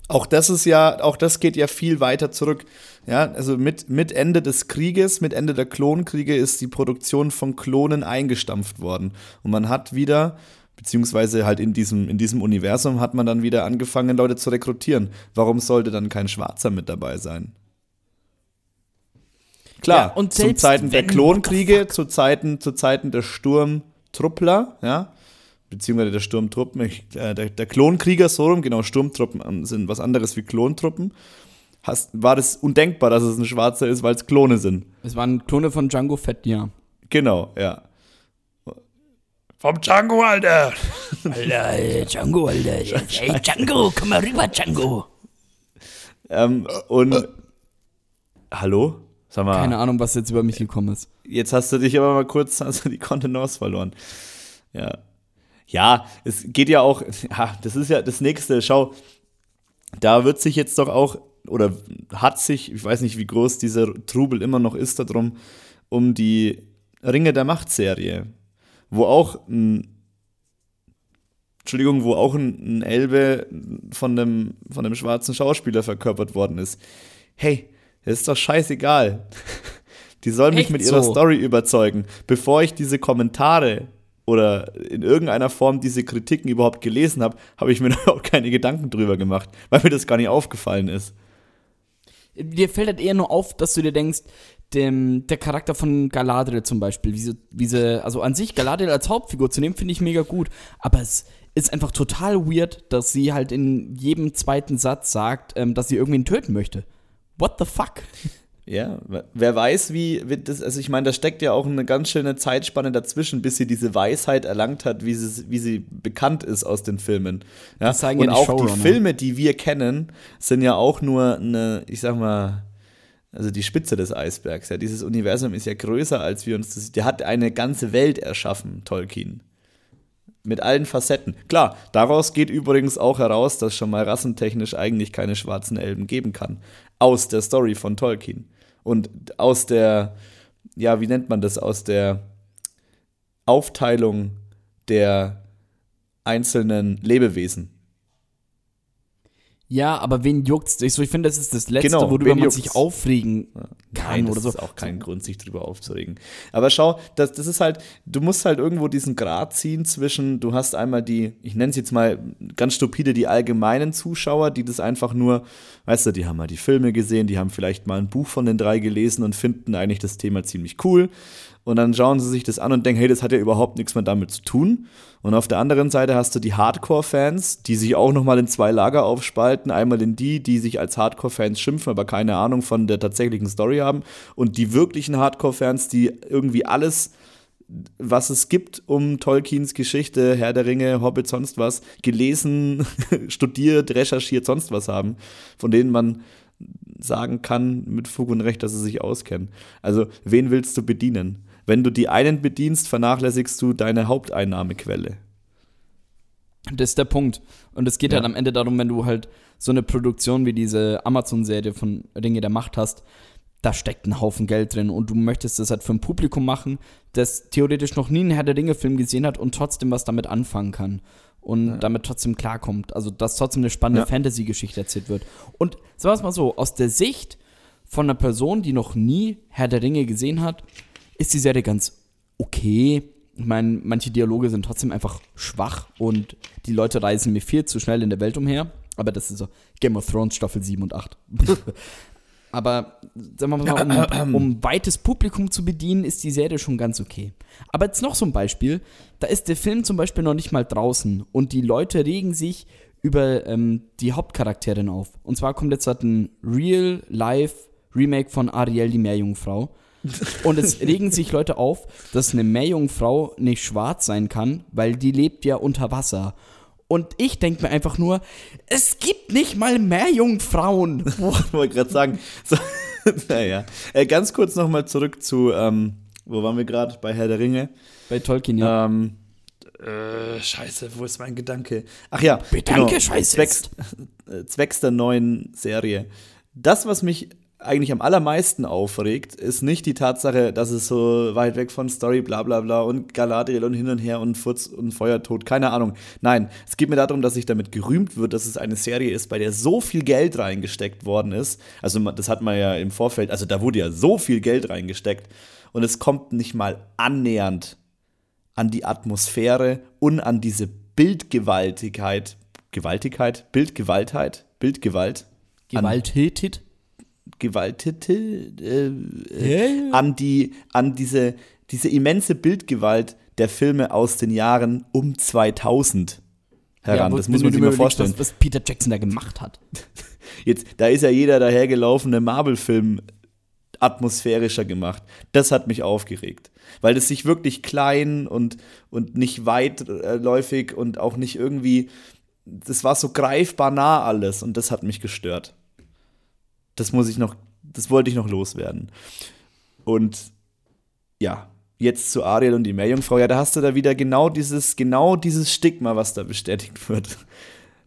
Auch das ist ja, auch das geht ja viel weiter zurück. Ja, also mit, mit Ende des Krieges, mit Ende der Klonkriege ist die Produktion von Klonen eingestampft worden. Und man hat wieder, beziehungsweise halt in diesem, in diesem Universum hat man dann wieder angefangen, Leute zu rekrutieren. Warum sollte dann kein Schwarzer mit dabei sein? Klar, Ja, und zu Zeiten der Klonkriege, zu Zeiten, zu Zeiten der Sturmtruppler, ja, beziehungsweise der Sturmtruppen, äh, der, der Klonkrieger, so rum, genau, Sturmtruppen ähm, sind was anderes wie Klontruppen, hast, war das undenkbar, dass es ein Schwarzer ist, weil es Klone sind. Es waren Klone von Django Fett, ja. Genau, ja. Vom Django, Alter! Alter, ey, Django, Alter. Ey, Django, komm mal rüber, Django. Ähm, und, hallo? Sag mal, Keine Ahnung, was jetzt über mich gekommen ist. jetzt hast du dich aber mal kurz, hast du die Kontenance verloren. Ja. Ja, es geht ja auch, ja, das ist ja das nächste, schau, da wird sich jetzt doch auch, oder hat sich, ich weiß nicht, wie groß dieser Trubel immer noch ist, darum, um die Ringe der Macht-Serie, wo auch ein, Entschuldigung, wo auch ein, ein Elbe von dem, von dem schwarzen Schauspieler verkörpert worden ist. Hey, ist doch scheißegal. Die sollen mich Echt mit ihrer so? Story überzeugen, bevor ich diese Kommentare oder in irgendeiner Form diese Kritiken überhaupt gelesen habe, habe ich mir überhaupt keine Gedanken drüber gemacht, weil mir das gar nicht aufgefallen ist. Dir fällt halt eher nur auf, dass du dir denkst, dem, der Charakter von Galadriel zum Beispiel, wie sie, wie sie, also an sich Galadriel als Hauptfigur zu nehmen, finde ich mega gut. Aber es ist einfach total weird, dass sie halt in jedem zweiten Satz sagt, ähm, dass sie irgendwen töten möchte. What the fuck? Ja, wer weiß, wie, wie das, also ich meine, da steckt ja auch eine ganz schöne Zeitspanne dazwischen, bis sie diese Weisheit erlangt hat, wie sie, wie sie bekannt ist aus den Filmen. Ja? Das zeigen Und ja auch Showrunner. die Filme, die wir kennen, sind ja auch nur eine, ich sag mal, also die Spitze des Eisbergs. Ja? Dieses Universum ist ja größer, als wir uns das. Der hat eine ganze Welt erschaffen, Tolkien. Mit allen Facetten. Klar, daraus geht übrigens auch heraus, dass schon mal rassentechnisch eigentlich keine schwarzen Elben geben kann. Aus der Story von Tolkien. Und aus der, ja, wie nennt man das, aus der Aufteilung der einzelnen Lebewesen. Ja, aber wen juckt's? Ich, so, ich finde, das ist das Letzte, Genau, worüber man juckt's? sich aufregen kann Nein, das oder so. ist auch kein Grund, sich drüber aufzuregen. Aber schau, das, das ist halt, du musst halt irgendwo diesen Grat ziehen zwischen, du hast einmal die, ich nenne es jetzt mal ganz stupide, die allgemeinen Zuschauer, die das einfach nur, weißt du, die haben mal die Filme gesehen, die haben vielleicht mal ein Buch von den drei gelesen und finden eigentlich das Thema ziemlich cool. Und dann schauen sie sich das an und denken, hey, das hat ja überhaupt nichts mehr damit zu tun. Und auf der anderen Seite hast du die Hardcore-Fans, die sich auch nochmal in zwei Lager aufspalten. Einmal in die, die sich als Hardcore-Fans schimpfen, aber keine Ahnung von der tatsächlichen Story haben. Und die wirklichen Hardcore-Fans, die irgendwie alles, was es gibt um Tolkiens Geschichte, Herr der Ringe, Hobbit, sonst was, gelesen, studiert, recherchiert, sonst was haben, von denen man sagen kann mit Fug und Recht, dass sie sich auskennen. Also, wen willst du bedienen? Wenn du die einen bedienst, vernachlässigst du deine Haupteinnahmequelle. Das ist der Punkt. Und es geht ja. halt am Ende darum, wenn du halt so eine Produktion wie diese Amazon-Serie von Ringe der Macht hast, da steckt ein Haufen Geld drin und du möchtest das halt für ein Publikum machen, das theoretisch noch nie einen Herr der Ringe-Film gesehen hat und trotzdem was damit anfangen kann und ja. damit trotzdem klarkommt. Also, dass trotzdem eine spannende ja. Fantasy-Geschichte erzählt wird. Und sagen wir es mal so, aus der Sicht von einer Person, die noch nie Herr der Ringe gesehen hat, ist die Serie ganz okay. Ich meine, manche Dialoge sind trotzdem einfach schwach und die Leute reisen mir viel zu schnell in der Welt umher. Aber das ist so Game of Thrones Staffel 7 und 8. Aber sagen wir mal, um, um weites Publikum zu bedienen, ist die Serie schon ganz okay. Aber jetzt noch so ein Beispiel. Da ist der Film zum Beispiel noch nicht mal draußen und die Leute regen sich über ähm, die Hauptcharakterin auf. Und zwar kommt jetzt halt ein Real-Life-Remake von Ariel, die Meerjungfrau. Und es regen sich Leute auf, dass eine Meerjungfrau nicht schwarz sein kann, weil die lebt ja unter Wasser. Und ich denke mir einfach nur, es gibt nicht mal Meerjungfrauen. ich wollte gerade sagen. So, naja. Äh, ganz kurz nochmal zurück zu, ähm, wo waren wir gerade? Bei Herr der Ringe. Bei Tolkien, ja. Ähm, äh, scheiße, wo ist mein Gedanke? Ach ja, Bedanke, genau, scheiße. Zwecks, äh, zwecks der neuen Serie. Das, was mich eigentlich am allermeisten aufregt, ist nicht die Tatsache, dass es so weit weg von Story, bla bla bla und Galadriel und hin und her und Furz und Feuertod, keine Ahnung. Nein, es geht mir darum, dass sich damit gerühmt wird, dass es eine Serie ist, bei der so viel Geld reingesteckt worden ist. Also das hat man ja im Vorfeld, also da wurde ja so viel Geld reingesteckt und es kommt nicht mal annähernd an die Atmosphäre und an diese Bildgewaltigkeit, Gewaltigkeit, Bildgewaltheit, Bildgewalt. Gewalttätig? Gewaltete äh, äh, an die an diese diese immense Bildgewalt der Filme aus den Jahren um 2000 heran. Ja, das muss man sich mal vorstellen. Was, was Peter Jackson da gemacht hat. Jetzt, da ist ja jeder dahergelaufene Marvel-Film atmosphärischer gemacht. Das hat mich aufgeregt, weil es sich wirklich klein und, und nicht weitläufig und auch nicht irgendwie, das war so greifbar nah alles und das hat mich gestört. Das muss ich noch, das wollte ich noch loswerden. Und ja, jetzt zu Ariel und die Meerjungfrau, ja, da hast du da wieder genau dieses, genau dieses Stigma, was da bestätigt wird.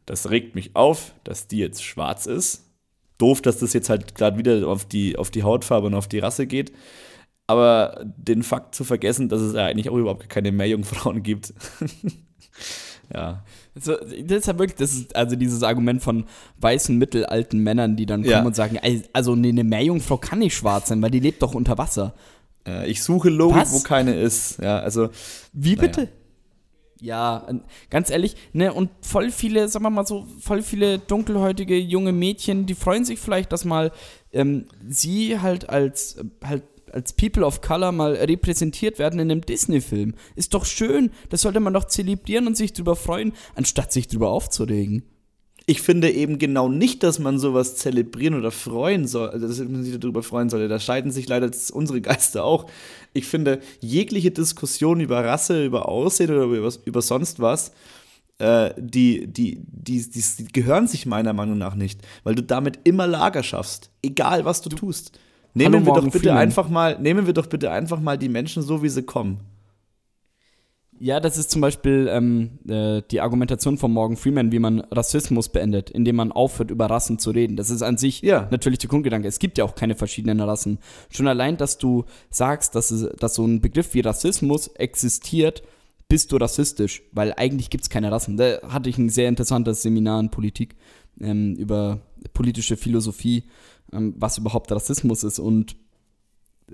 Das regt mich auf, dass die jetzt schwarz ist. Doof, dass das jetzt halt gerade wieder auf die, auf die Hautfarbe und auf die Rasse geht. Aber den Fakt zu vergessen, dass es eigentlich auch überhaupt keine Meerjungfrauen gibt. ja. So, das ist ja wirklich, das ist also dieses Argument von weißen, mittelalten Männern, die dann kommen ja. und sagen, also nee, eine Meerjungfrau kann nicht schwarz sein, weil die lebt doch unter Wasser. Äh, ich suche Logik, Was? wo keine ist. Ja, also. Wie bitte? Ja, ganz ehrlich, ne, und voll viele, sagen wir mal so, voll viele dunkelhäutige junge Mädchen, die freuen sich vielleicht, dass mal ähm, sie halt als halt als People of Color mal repräsentiert werden in einem Disney-Film. Ist doch schön. Das sollte man doch zelebrieren und sich drüber freuen, anstatt sich drüber aufzuregen. Ich finde eben genau nicht, dass man sowas zelebrieren oder freuen soll, also dass man sich darüber freuen sollte. Da scheiden sich leider unsere Geister auch. Ich finde, jegliche Diskussion über Rasse, über Aussehen oder über, über sonst was, äh, die, die, die, die, die, gehören sich meiner Meinung nach nicht, weil du damit immer Lager schaffst, egal was du tust. Nehmen wir doch bitte Freeman. einfach mal, nehmen wir doch bitte einfach mal die Menschen so, wie sie kommen. Ja, das ist zum Beispiel ähm, äh, die Argumentation von Morgan Freeman, wie man Rassismus beendet, indem man aufhört, über Rassen zu reden. Das ist an sich ja. natürlich der Grundgedanke. Es gibt ja auch keine verschiedenen Rassen. Schon allein, dass du sagst, dass, es, dass so ein Begriff wie Rassismus existiert, bist du rassistisch, weil eigentlich gibt es keine Rassen. Da hatte ich ein sehr interessantes Seminar in Politik ähm, über politische Philosophie was überhaupt Rassismus ist. Und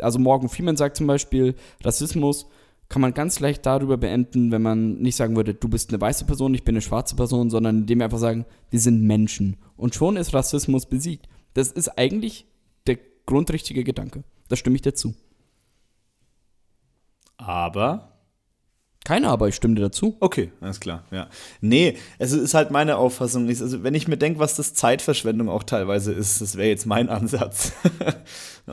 also Morgan Freeman sagt zum Beispiel, Rassismus kann man ganz leicht darüber beenden, wenn man nicht sagen würde, du bist eine weiße Person, ich bin eine schwarze Person, sondern indem wir einfach sagen, wir sind Menschen. Und schon ist Rassismus besiegt. Das ist eigentlich der grundrichtige Gedanke. Da stimme ich dazu. Aber. Keine, aber ich stimme dir dazu. Okay, alles klar, ja. Nee, es ist halt meine Auffassung. Also, wenn ich mir denke, was das Zeitverschwendung auch teilweise ist, das wäre jetzt mein Ansatz.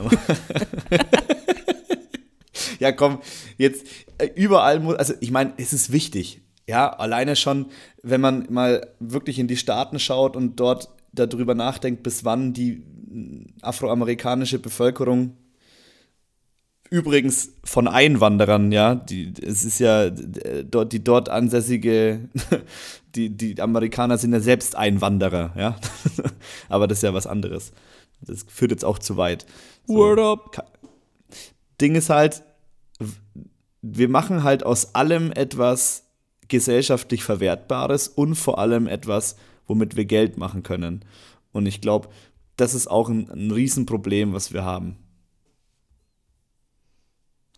ja, komm, jetzt äh, überall muss, also ich meine, es ist wichtig. Ja, alleine schon, wenn man mal wirklich in die Staaten schaut und dort darüber nachdenkt, bis wann die afroamerikanische Bevölkerung übrigens von Einwanderern, ja, die, es ist ja dort die dort ansässige, die, die Amerikaner sind ja selbst Einwanderer, ja, aber das ist ja was anderes. Das führt jetzt auch zu weit. So. Word up. Ding ist halt, wir machen halt aus allem etwas gesellschaftlich Verwertbares und vor allem etwas, womit wir Geld machen können. Und ich glaube, das ist auch ein, ein Riesenproblem, was wir haben.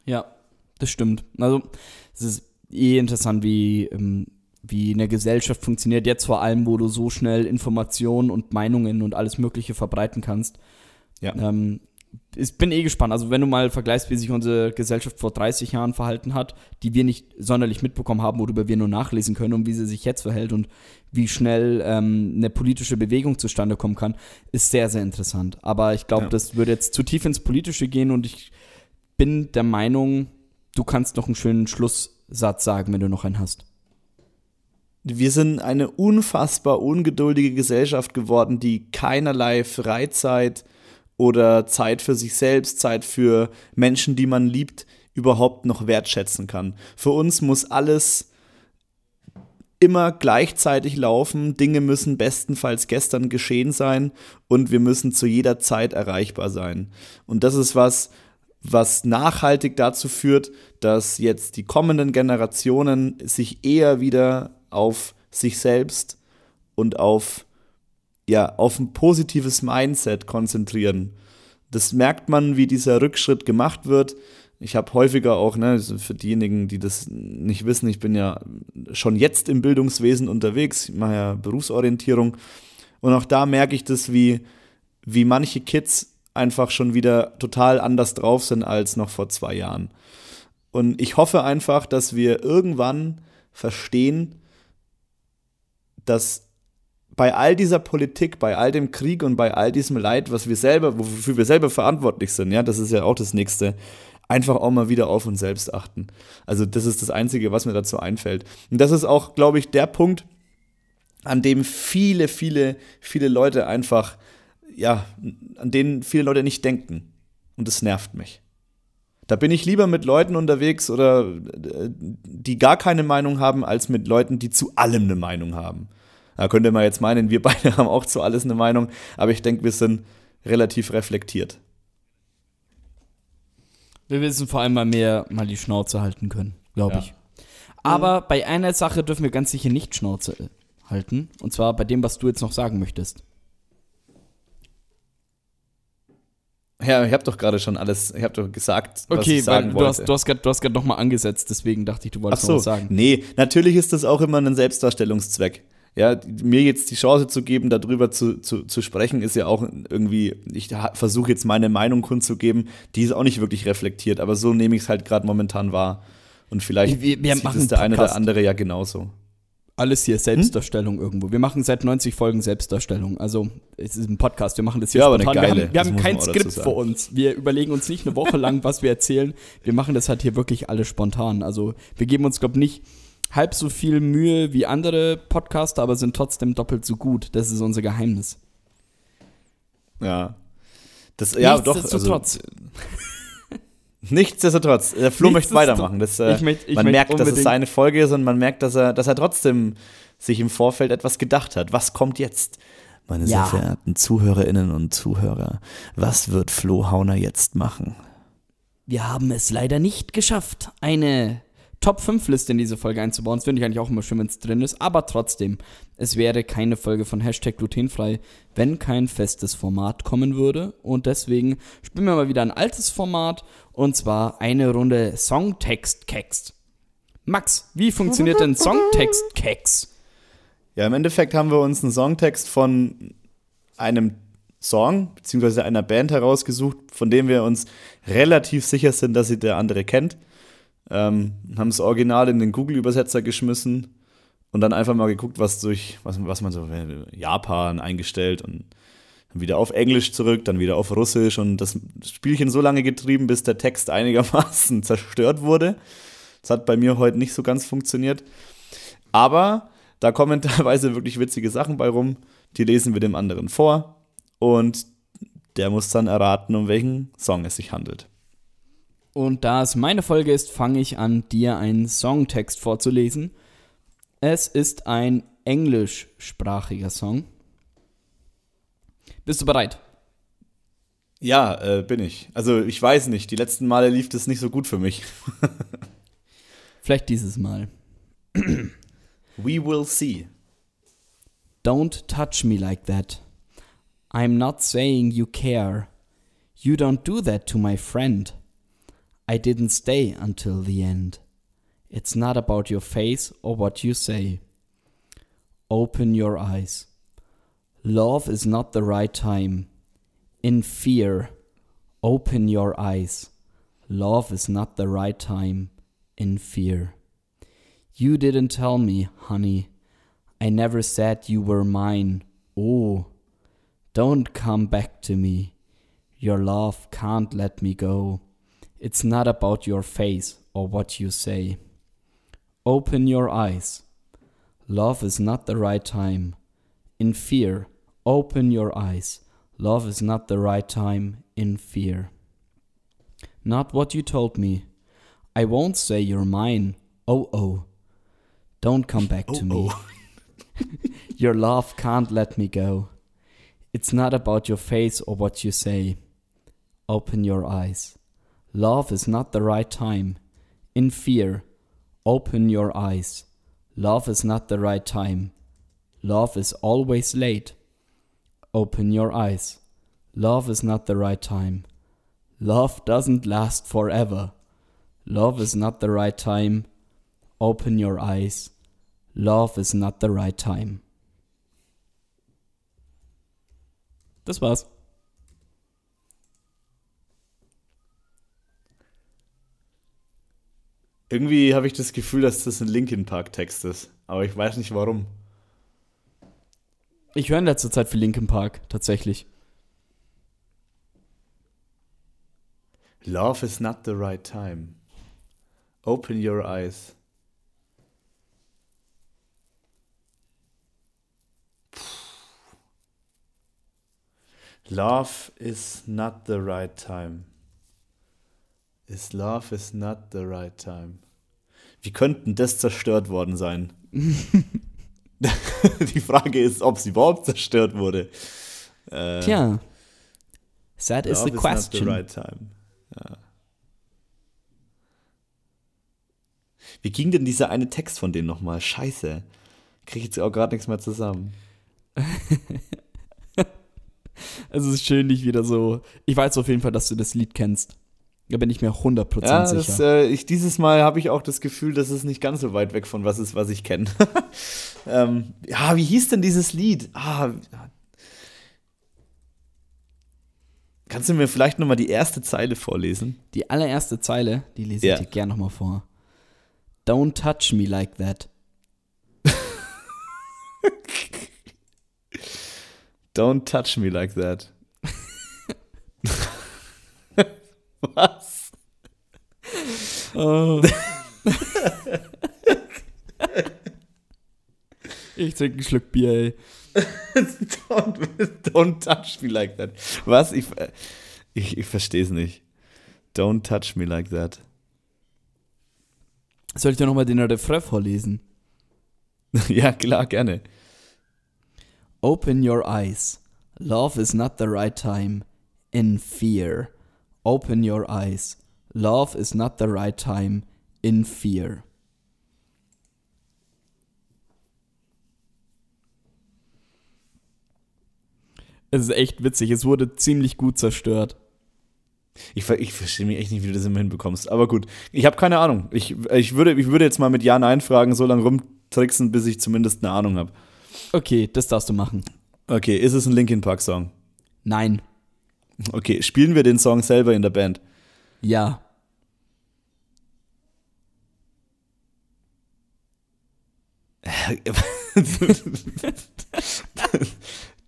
Ja, das stimmt. Also, es ist eh interessant, wie, ähm, wie eine Gesellschaft funktioniert, jetzt vor allem, wo du so schnell Informationen und Meinungen und alles Mögliche verbreiten kannst. Ja. Ähm, ich bin eh gespannt. Also, wenn du mal vergleichst, wie sich unsere Gesellschaft vor 30 Jahren verhalten hat, die wir nicht sonderlich mitbekommen haben, worüber wir nur nachlesen können und wie sie sich jetzt verhält und wie schnell ähm, eine politische Bewegung zustande kommen kann, ist sehr, sehr interessant. Aber ich glaube, ja. das würde jetzt zu tief ins Politische gehen und ich bin der Meinung, du kannst noch einen schönen Schlusssatz sagen, wenn du noch einen hast. Wir sind eine unfassbar ungeduldige Gesellschaft geworden, die keinerlei Freizeit oder Zeit für sich selbst, Zeit für Menschen, die man liebt, überhaupt noch wertschätzen kann. Für uns muss alles immer gleichzeitig laufen, Dinge müssen bestenfalls gestern geschehen sein und wir müssen zu jeder Zeit erreichbar sein. Und das ist was, was nachhaltig dazu führt, dass jetzt die kommenden Generationen sich eher wieder auf sich selbst und auf ja, auf ein positives Mindset konzentrieren. Das merkt man, wie dieser Rückschritt gemacht wird. Ich habe häufiger auch, ne, für diejenigen, die das nicht wissen, ich bin ja schon jetzt im Bildungswesen unterwegs, ich mache ja Berufsorientierung. Und auch da merke ich das, wie, wie manche Kids einfach schon wieder total anders drauf sind als noch vor zwei Jahren. Und ich hoffe einfach, dass wir irgendwann verstehen, dass bei all dieser Politik, bei all dem Krieg und bei all diesem Leid, was wir selber, wofür wir selber verantwortlich sind, ja, das ist ja auch das Nächste, einfach auch mal wieder auf uns selbst achten. Also das ist das Einzige, was mir dazu einfällt. Und das ist auch, glaube ich, der Punkt, an dem viele, viele, viele Leute einfach, ja, an denen viele Leute nicht denken. Und das nervt mich. Da bin ich lieber mit Leuten unterwegs oder äh, die gar keine Meinung haben, als mit Leuten, die zu allem eine Meinung haben. Da könnte man jetzt meinen, wir beide haben auch zu alles eine Meinung, aber ich denke, wir sind relativ reflektiert. Wir wissen vor allem mal mehr mal die Schnauze halten können, glaube ja. ich. Aber bei einer Sache dürfen wir ganz sicher nicht Schnauze äh, halten. Und zwar bei dem, was du jetzt noch sagen möchtest. Ja, ich habe doch gerade schon alles, ich habe doch gesagt, was okay, ich sagen wollte. Hast, du hast gerade noch mal angesetzt, deswegen dachte ich, du wolltest Ach so, noch was sagen. Nee, natürlich ist das auch immer ein Selbstdarstellungszweck ja, mir jetzt die Chance zu geben, darüber zu, zu, zu sprechen, ist ja auch irgendwie, ich versuche jetzt meine Meinung kundzugeben, die ist auch nicht wirklich reflektiert, aber so nehme ich es halt gerade momentan wahr. Und vielleicht wir, wir sieht es der eine oder andere ja genauso. Alles hier Selbstdarstellung hm? irgendwo. Wir machen seit 90 Folgen Selbstdarstellung. Also, es ist ein Podcast, wir machen das hier ja, spontan. Aber eine geile, wir haben, wir haben kein Skript vor uns. Wir überlegen uns nicht eine Woche lang, was wir erzählen. Wir machen das halt hier wirklich alles spontan. Also, wir geben uns, glaube ich, nicht halb so viel Mühe wie andere Podcaster, aber sind trotzdem doppelt so gut. Das ist unser Geheimnis. Ja. Das, ja, doch. Also, Nichtsdestotrotz, der Flo möchte weitermachen. Das, äh, ich möcht, ich man merkt, dass es seine Folge ist und man merkt, dass er, dass er trotzdem sich im Vorfeld etwas gedacht hat. Was kommt jetzt? Meine ja. sehr verehrten Zuhörerinnen und Zuhörer, was wird Flo Hauner jetzt machen? Wir haben es leider nicht geschafft, eine Top 5 Liste in diese Folge einzubauen. Das finde ich eigentlich auch immer schön, wenn es drin ist. Aber trotzdem, es wäre keine Folge von Hashtag glutenfrei, wenn kein festes Format kommen würde. Und deswegen spielen wir mal wieder ein altes Format. Und zwar eine Runde Songtext-Keks. Max, wie funktioniert denn Songtext-Keks? Ja, im Endeffekt haben wir uns einen Songtext von einem Song beziehungsweise einer Band herausgesucht, von dem wir uns relativ sicher sind, dass sie der andere kennt. Ähm, haben das Original in den Google-Übersetzer geschmissen und dann einfach mal geguckt, was durch, was, was man so, äh, Japan eingestellt und dann wieder auf Englisch zurück, dann wieder auf Russisch und das Spielchen so lange getrieben, bis der Text einigermaßen zerstört wurde. Das hat bei mir heute nicht so ganz funktioniert. Aber da kommen teilweise wirklich witzige Sachen bei rum. Die lesen wir dem anderen vor und der muss dann erraten, um welchen Song es sich handelt. Und da es meine Folge ist, fange ich an, dir einen Songtext vorzulesen. Es ist ein englischsprachiger Song. Bist du bereit? Ja, äh, bin ich. Also ich weiß nicht, die letzten Male lief das nicht so gut für mich. Vielleicht dieses Mal. We will see. Don't touch me like that. I'm not saying you care. You don't do that to my friend. I didn't stay until the end. It's not about your face or what you say. Open your eyes. Love is not the right time. In fear, open your eyes. Love is not the right time. In fear. You didn't tell me, honey. I never said you were mine. Oh, don't come back to me. Your love can't let me go. It's not about your face or what you say. Open your eyes. Love is not the right time. In fear, open your eyes. Love is not the right time. In fear. Not what you told me. I won't say you're mine. Oh, oh. Don't come back to me. Oh. oh. your love can't let me go. It's not about your face or what you say. Open your eyes. Love is not the right time. In fear, open your eyes. Love is not the right time. Love is always late. Open your eyes. Love is not the right time. Love doesn't last forever. Love is not the right time. Open your eyes. Love is not the right time. Das war's. Irgendwie habe ich das Gefühl, dass das ein Linkin Park Text ist, aber ich weiß nicht warum. Ich höre in letzter Zeit viel Linkin Park, tatsächlich. Love is not the right time. Open your eyes. Love is not the right time. Is love is not the right time. Wie könnten das zerstört worden sein? Die Frage ist, ob es überhaupt zerstört wurde. Äh, Tja. That is the question. Is not the right time. Ja. Wie ging denn dieser eine Text von denen nochmal? Scheiße. Kriege ich jetzt auch gerade nichts mehr zusammen. es ist schön, nicht wieder so. Ich weiß auf jeden Fall, dass du das Lied kennst. Da bin ich mir 100% ja, sicher. Das, äh, ich, dieses Mal habe ich auch das Gefühl, dass es nicht ganz so weit weg von was ist, was ich kenne. ähm, ja, wie hieß denn dieses Lied? Ah, Kannst du mir vielleicht nochmal die erste Zeile vorlesen? Die allererste Zeile, die lese ich ja. dir gerne nochmal vor. Don't touch me like that. Don't touch me like that. Was? Oh. ich trinke einen Schluck Bier, ey. don't, don't touch me like that. Was? Ich, ich, ich verstehe es nicht. Don't touch me like that. Soll ich dir nochmal den Refrain vorlesen? ja, klar, gerne. Open your eyes. Love is not the right time. In fear. Open your eyes. Love is not the right time. In fear. Es ist echt witzig. Es wurde ziemlich gut zerstört. Ich, ich verstehe mich echt nicht, wie du das immer hinbekommst. Aber gut, ich habe keine Ahnung. Ich, ich, würde, ich würde jetzt mal mit Ja, Nein fragen, so lange rumtricksen, bis ich zumindest eine Ahnung habe. Okay, das darfst du machen. Okay, ist es ein Linkin Park Song? Nein. Okay, spielen wir den Song selber in der Band? Ja.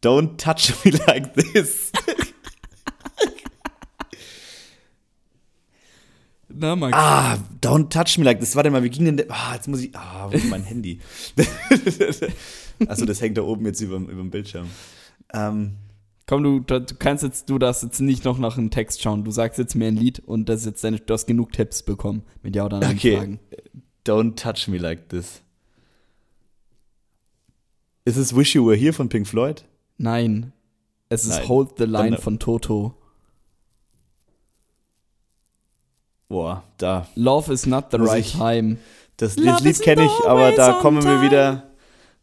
Don't touch me like this. Na, Max. Ah, don't touch me like this. Warte mal, wie ging denn der? Ah, jetzt muss ich. Ah, wo ist mein Handy? also, das hängt da oben jetzt über, dem Bildschirm. Ähm. Um, Komm, du, du kannst jetzt, du darfst jetzt nicht noch nach einem Text schauen. Du sagst jetzt mir ein Lied und das ist jetzt deine, du hast genug Tipps bekommen mit Ja oder Nein Okay. Fragen. don't touch me like this. Ist es Wish You Were Here von Pink Floyd? Nein. Es ist Nein. Hold the Line Dann- von Toto. Boah, da. Love is not the right ich- time. Das Love Lied, kenne ich, aber da kommen wir wieder,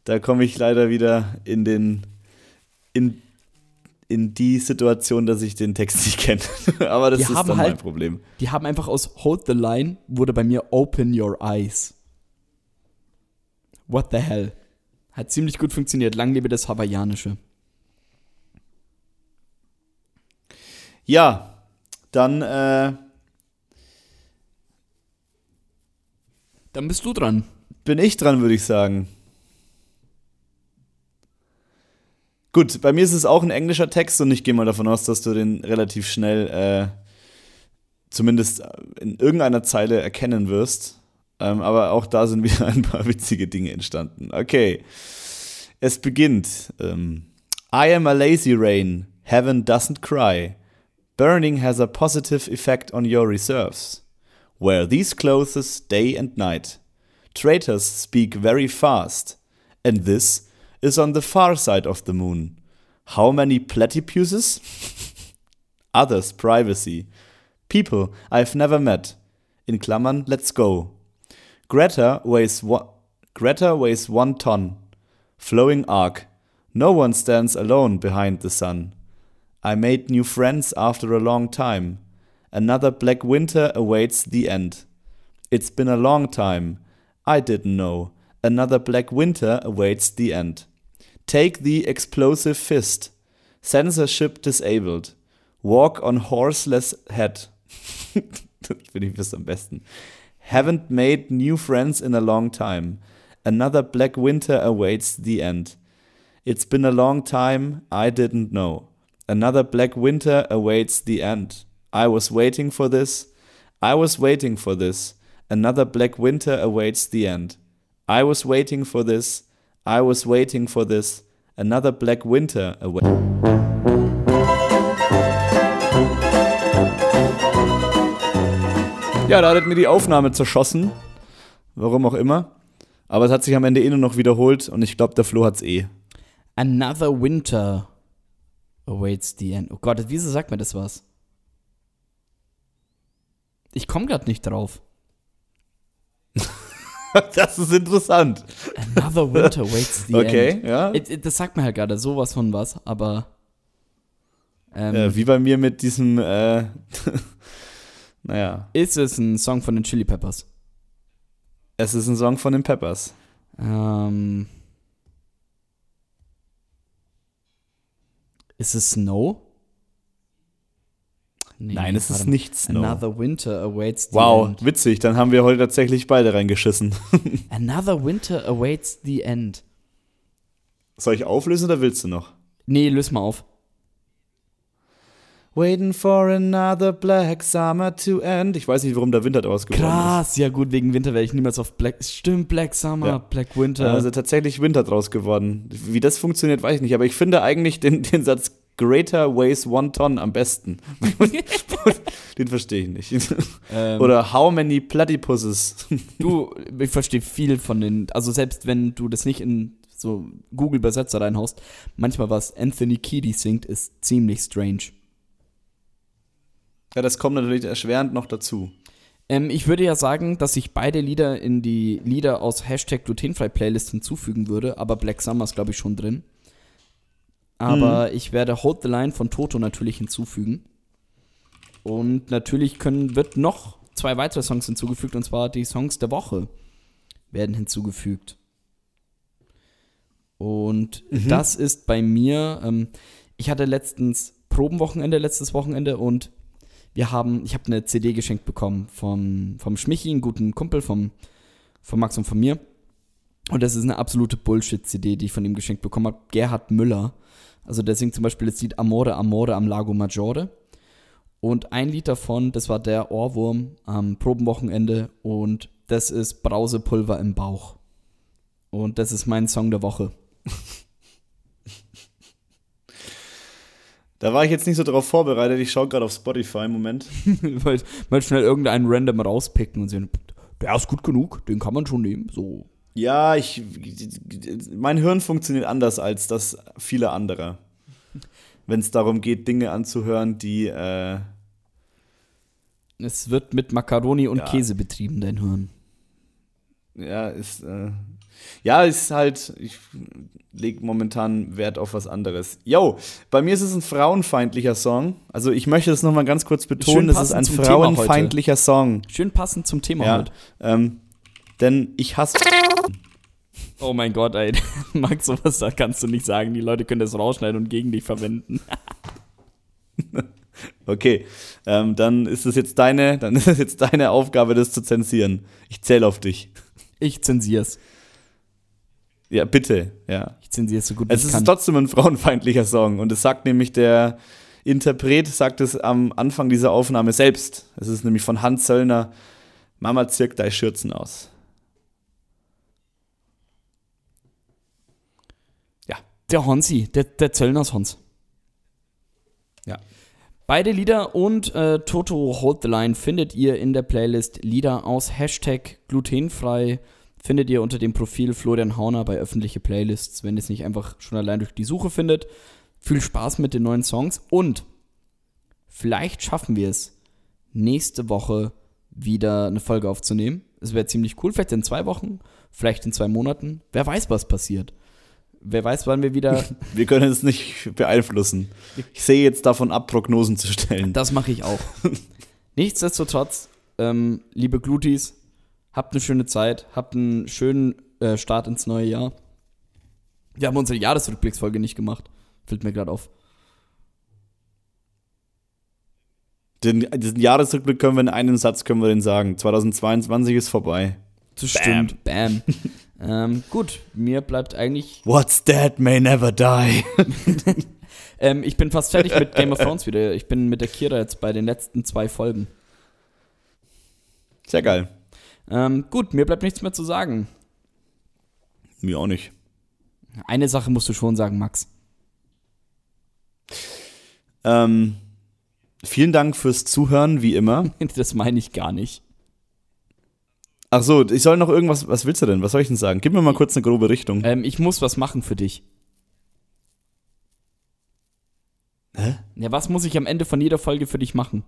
da komme ich leider wieder in den, in, in die Situation, dass ich den Text nicht kenne. aber das Die ist dann mein halt- Problem. Die haben einfach aus Hold the Line wurde bei mir Open Your Eyes. What the hell? Hat ziemlich gut funktioniert. Lang lebe das Hawaiianische. Ja, dann, äh, Dann bist du dran. bin ich dran, würde ich sagen. Gut, bei mir ist es auch ein englischer Text und ich gehe mal davon aus, dass du den relativ schnell äh, zumindest in irgendeiner Zeile erkennen wirst. Ähm, aber auch da sind wieder ein paar witzige Dinge entstanden. Okay. Es beginnt. Ähm, I am a lazy rain. Heaven doesn't cry. Burning has a positive effect on your reserves. Wear these clothes day and night. Traitors speak very fast. And this is on the far side of the moon. How many platypuses? Others privacy. People I've never met. In Klammern, let's go. Greta weighs one, Greta weighs one ton. Flowing arc. No one stands alone behind the sun. I made new friends after a long time. Another black winter awaits the end. It's been a long time. I didn't know. Another black winter awaits the end. Take the explosive fist. Censorship disabled. Walk on horseless head. finde ich bis am besten. Haven't made new friends in a long time. Another black winter awaits the end. It's been a long time, I didn't know. Another black winter awaits the end. I was waiting for this. I was waiting for this. Another black winter awaits the end. I was waiting for this. I was waiting for this. Another black winter awaits. Ja, da hat mir die Aufnahme zerschossen. Warum auch immer. Aber es hat sich am Ende eh nur noch wiederholt und ich glaube, der Flo hat's eh. Another winter awaits the end. Oh Gott, wieso sagt mir das was? Ich komme gerade nicht drauf. Das ist interessant. Another winter awaits the Okay, end. ja. It, it, das sagt mir halt gerade sowas von was, aber. Ähm, Äh, wie bei mir mit diesem, äh, naja, ist es ein Song von den Chili Peppers? es ist ein Song von den Peppers. Ähm, ist es Snow? Nee, Nein, es ist mal. nicht Snow. Another winter awaits the Wow, end. witzig, dann haben wir heute tatsächlich beide reingeschissen. Another winter awaits the end. Soll ich auflösen oder willst du noch? Nee, löse mal auf. Waiting for another black summer to end. Ich weiß nicht, warum der Winter daraus geworden Krass, ja gut, wegen Winter wäre ich niemals auf Black. Stimmt, Black Summer, Ja. Black ist. Winter. Also tatsächlich Winter draus geworden. Wie das funktioniert, weiß ich nicht. Aber ich finde eigentlich den, den Satz Greater weighs one ton am besten. den verstehe ich nicht. Ähm, Oder how many platypuses? du, ich verstehe viel von den, also selbst wenn du das nicht in so Google-Übersetzer reinhaust, manchmal was Anthony Kiedis singt, ist ziemlich strange. ja, das kommt natürlich erschwerend noch dazu. Ähm, ich würde ja sagen, dass ich beide Lieder in die Lieder aus Hashtag glutenfrei Playlist hinzufügen würde, aber Black Summer ist, glaube ich, schon drin. Aber ich werde Hold the Line von Toto natürlich hinzufügen. Und natürlich können, wird noch zwei weitere Songs hinzugefügt, und zwar die Songs der Woche werden hinzugefügt. Und das ist bei mir, ähm, ich hatte letztens Probenwochenende, letztes Wochenende, und wir haben, ich habe eine CD geschenkt bekommen vom, vom Schmichi, einen guten Kumpel vom, von Max und von mir. Und das ist eine absolute Bullshit-CD, die ich von ihm geschenkt bekommen habe. Gerhard Müller. Also der singt zum Beispiel das Lied Amore, Amore am Lago Maggiore. Und ein Lied davon, das war der Ohrwurm am Probenwochenende. Und das ist Brausepulver im Bauch. Und das ist mein Song der Woche. Da war ich jetzt nicht so drauf vorbereitet. Ich schaue gerade auf Spotify im Moment. Weil mal schnell irgendeinen random rauspicken und sehen, der ist gut genug, den kann man schon nehmen. So. Ja, ich. Mein Hirn funktioniert anders als das viele andere. Wenn es darum geht, Dinge anzuhören, die. Äh, Es wird mit Macaroni und Ja. Käse betrieben, dein Hirn. ja, ist. Äh, ja, ist halt. Ich lege momentan Wert auf was anderes. Yo, bei mir ist es ein frauenfeindlicher Song. Also, ich möchte das nochmal ganz kurz betonen: Das ist ein frauenfeindlicher Song. Schön passend zum Thema Ja. heute. Ähm, denn ich hasse. Oh mein Gott, ey. Max, sowas da kannst du nicht sagen. Die Leute können das rausschneiden und gegen dich verwenden. Okay, ähm, dann ist es jetzt deine, dann ist es jetzt deine Aufgabe, das zu zensieren. Ich zähle auf dich. Ich zensier's. Ja, bitte, ja. Ich zensier's so gut wie Es ich ist kann. trotzdem ein frauenfeindlicher Song und es sagt nämlich der Interpret, sagt es am Anfang dieser Aufnahme selbst. Es ist nämlich von Hans Söllner, Mama zirkt deine Schürzen aus. Der Honsi, der, der Zöllners Hons. Ja. Beide Lieder und äh, Toto Hold the Line findet ihr in der Playlist Lieder aus Hashtag glutenfrei. Findet ihr unter dem Profil Florian Hauner bei öffentliche Playlists, wenn ihr es nicht einfach schon allein durch die Suche findet. Viel Spaß mit den neuen Songs und vielleicht schaffen wir es, nächste Woche wieder eine Folge aufzunehmen. Es wäre ziemlich cool, vielleicht in zwei Wochen, vielleicht in zwei Monaten. Wer weiß, was passiert. Wer weiß, wann wir wieder Wir können es nicht beeinflussen. Ich sehe jetzt davon ab, Prognosen zu stellen. Das mache ich auch. Nichtsdestotrotz, ähm, liebe Glutis, habt eine schöne Zeit, habt einen schönen äh, Start ins neue Jahr. Wir haben unsere Jahresrückblicksfolge nicht gemacht. Fällt mir gerade auf. Den, diesen Jahresrückblick können wir in einem Satz können wir den sagen. 2022 ist vorbei. Das stimmt. Bam. Ähm, gut, mir bleibt eigentlich. What's dead may never die. Ähm, ich bin fast fertig mit Game of Thrones wieder. Ich bin mit der Kira jetzt bei den letzten zwei Folgen. Sehr geil. Ähm, gut, mir bleibt nichts mehr zu sagen. Mir auch nicht. Eine Sache musst du schon sagen, Max. Ähm, vielen Dank fürs Zuhören, wie immer. Das meine ich gar nicht. Ach so, ich soll noch irgendwas, was willst du denn? Was soll ich denn sagen? Gib mir mal kurz eine grobe Richtung. Ähm, ich muss was machen für dich. Hä? Ja, was muss ich am Ende von jeder Folge für dich machen?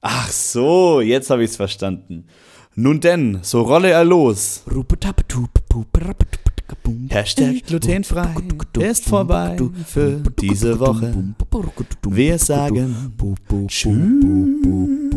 Ach so, jetzt habe ich es verstanden. Nun denn, so rolle er los. Hashtag glutenfrei ist vorbei für diese Woche. Wir sagen Tschüss.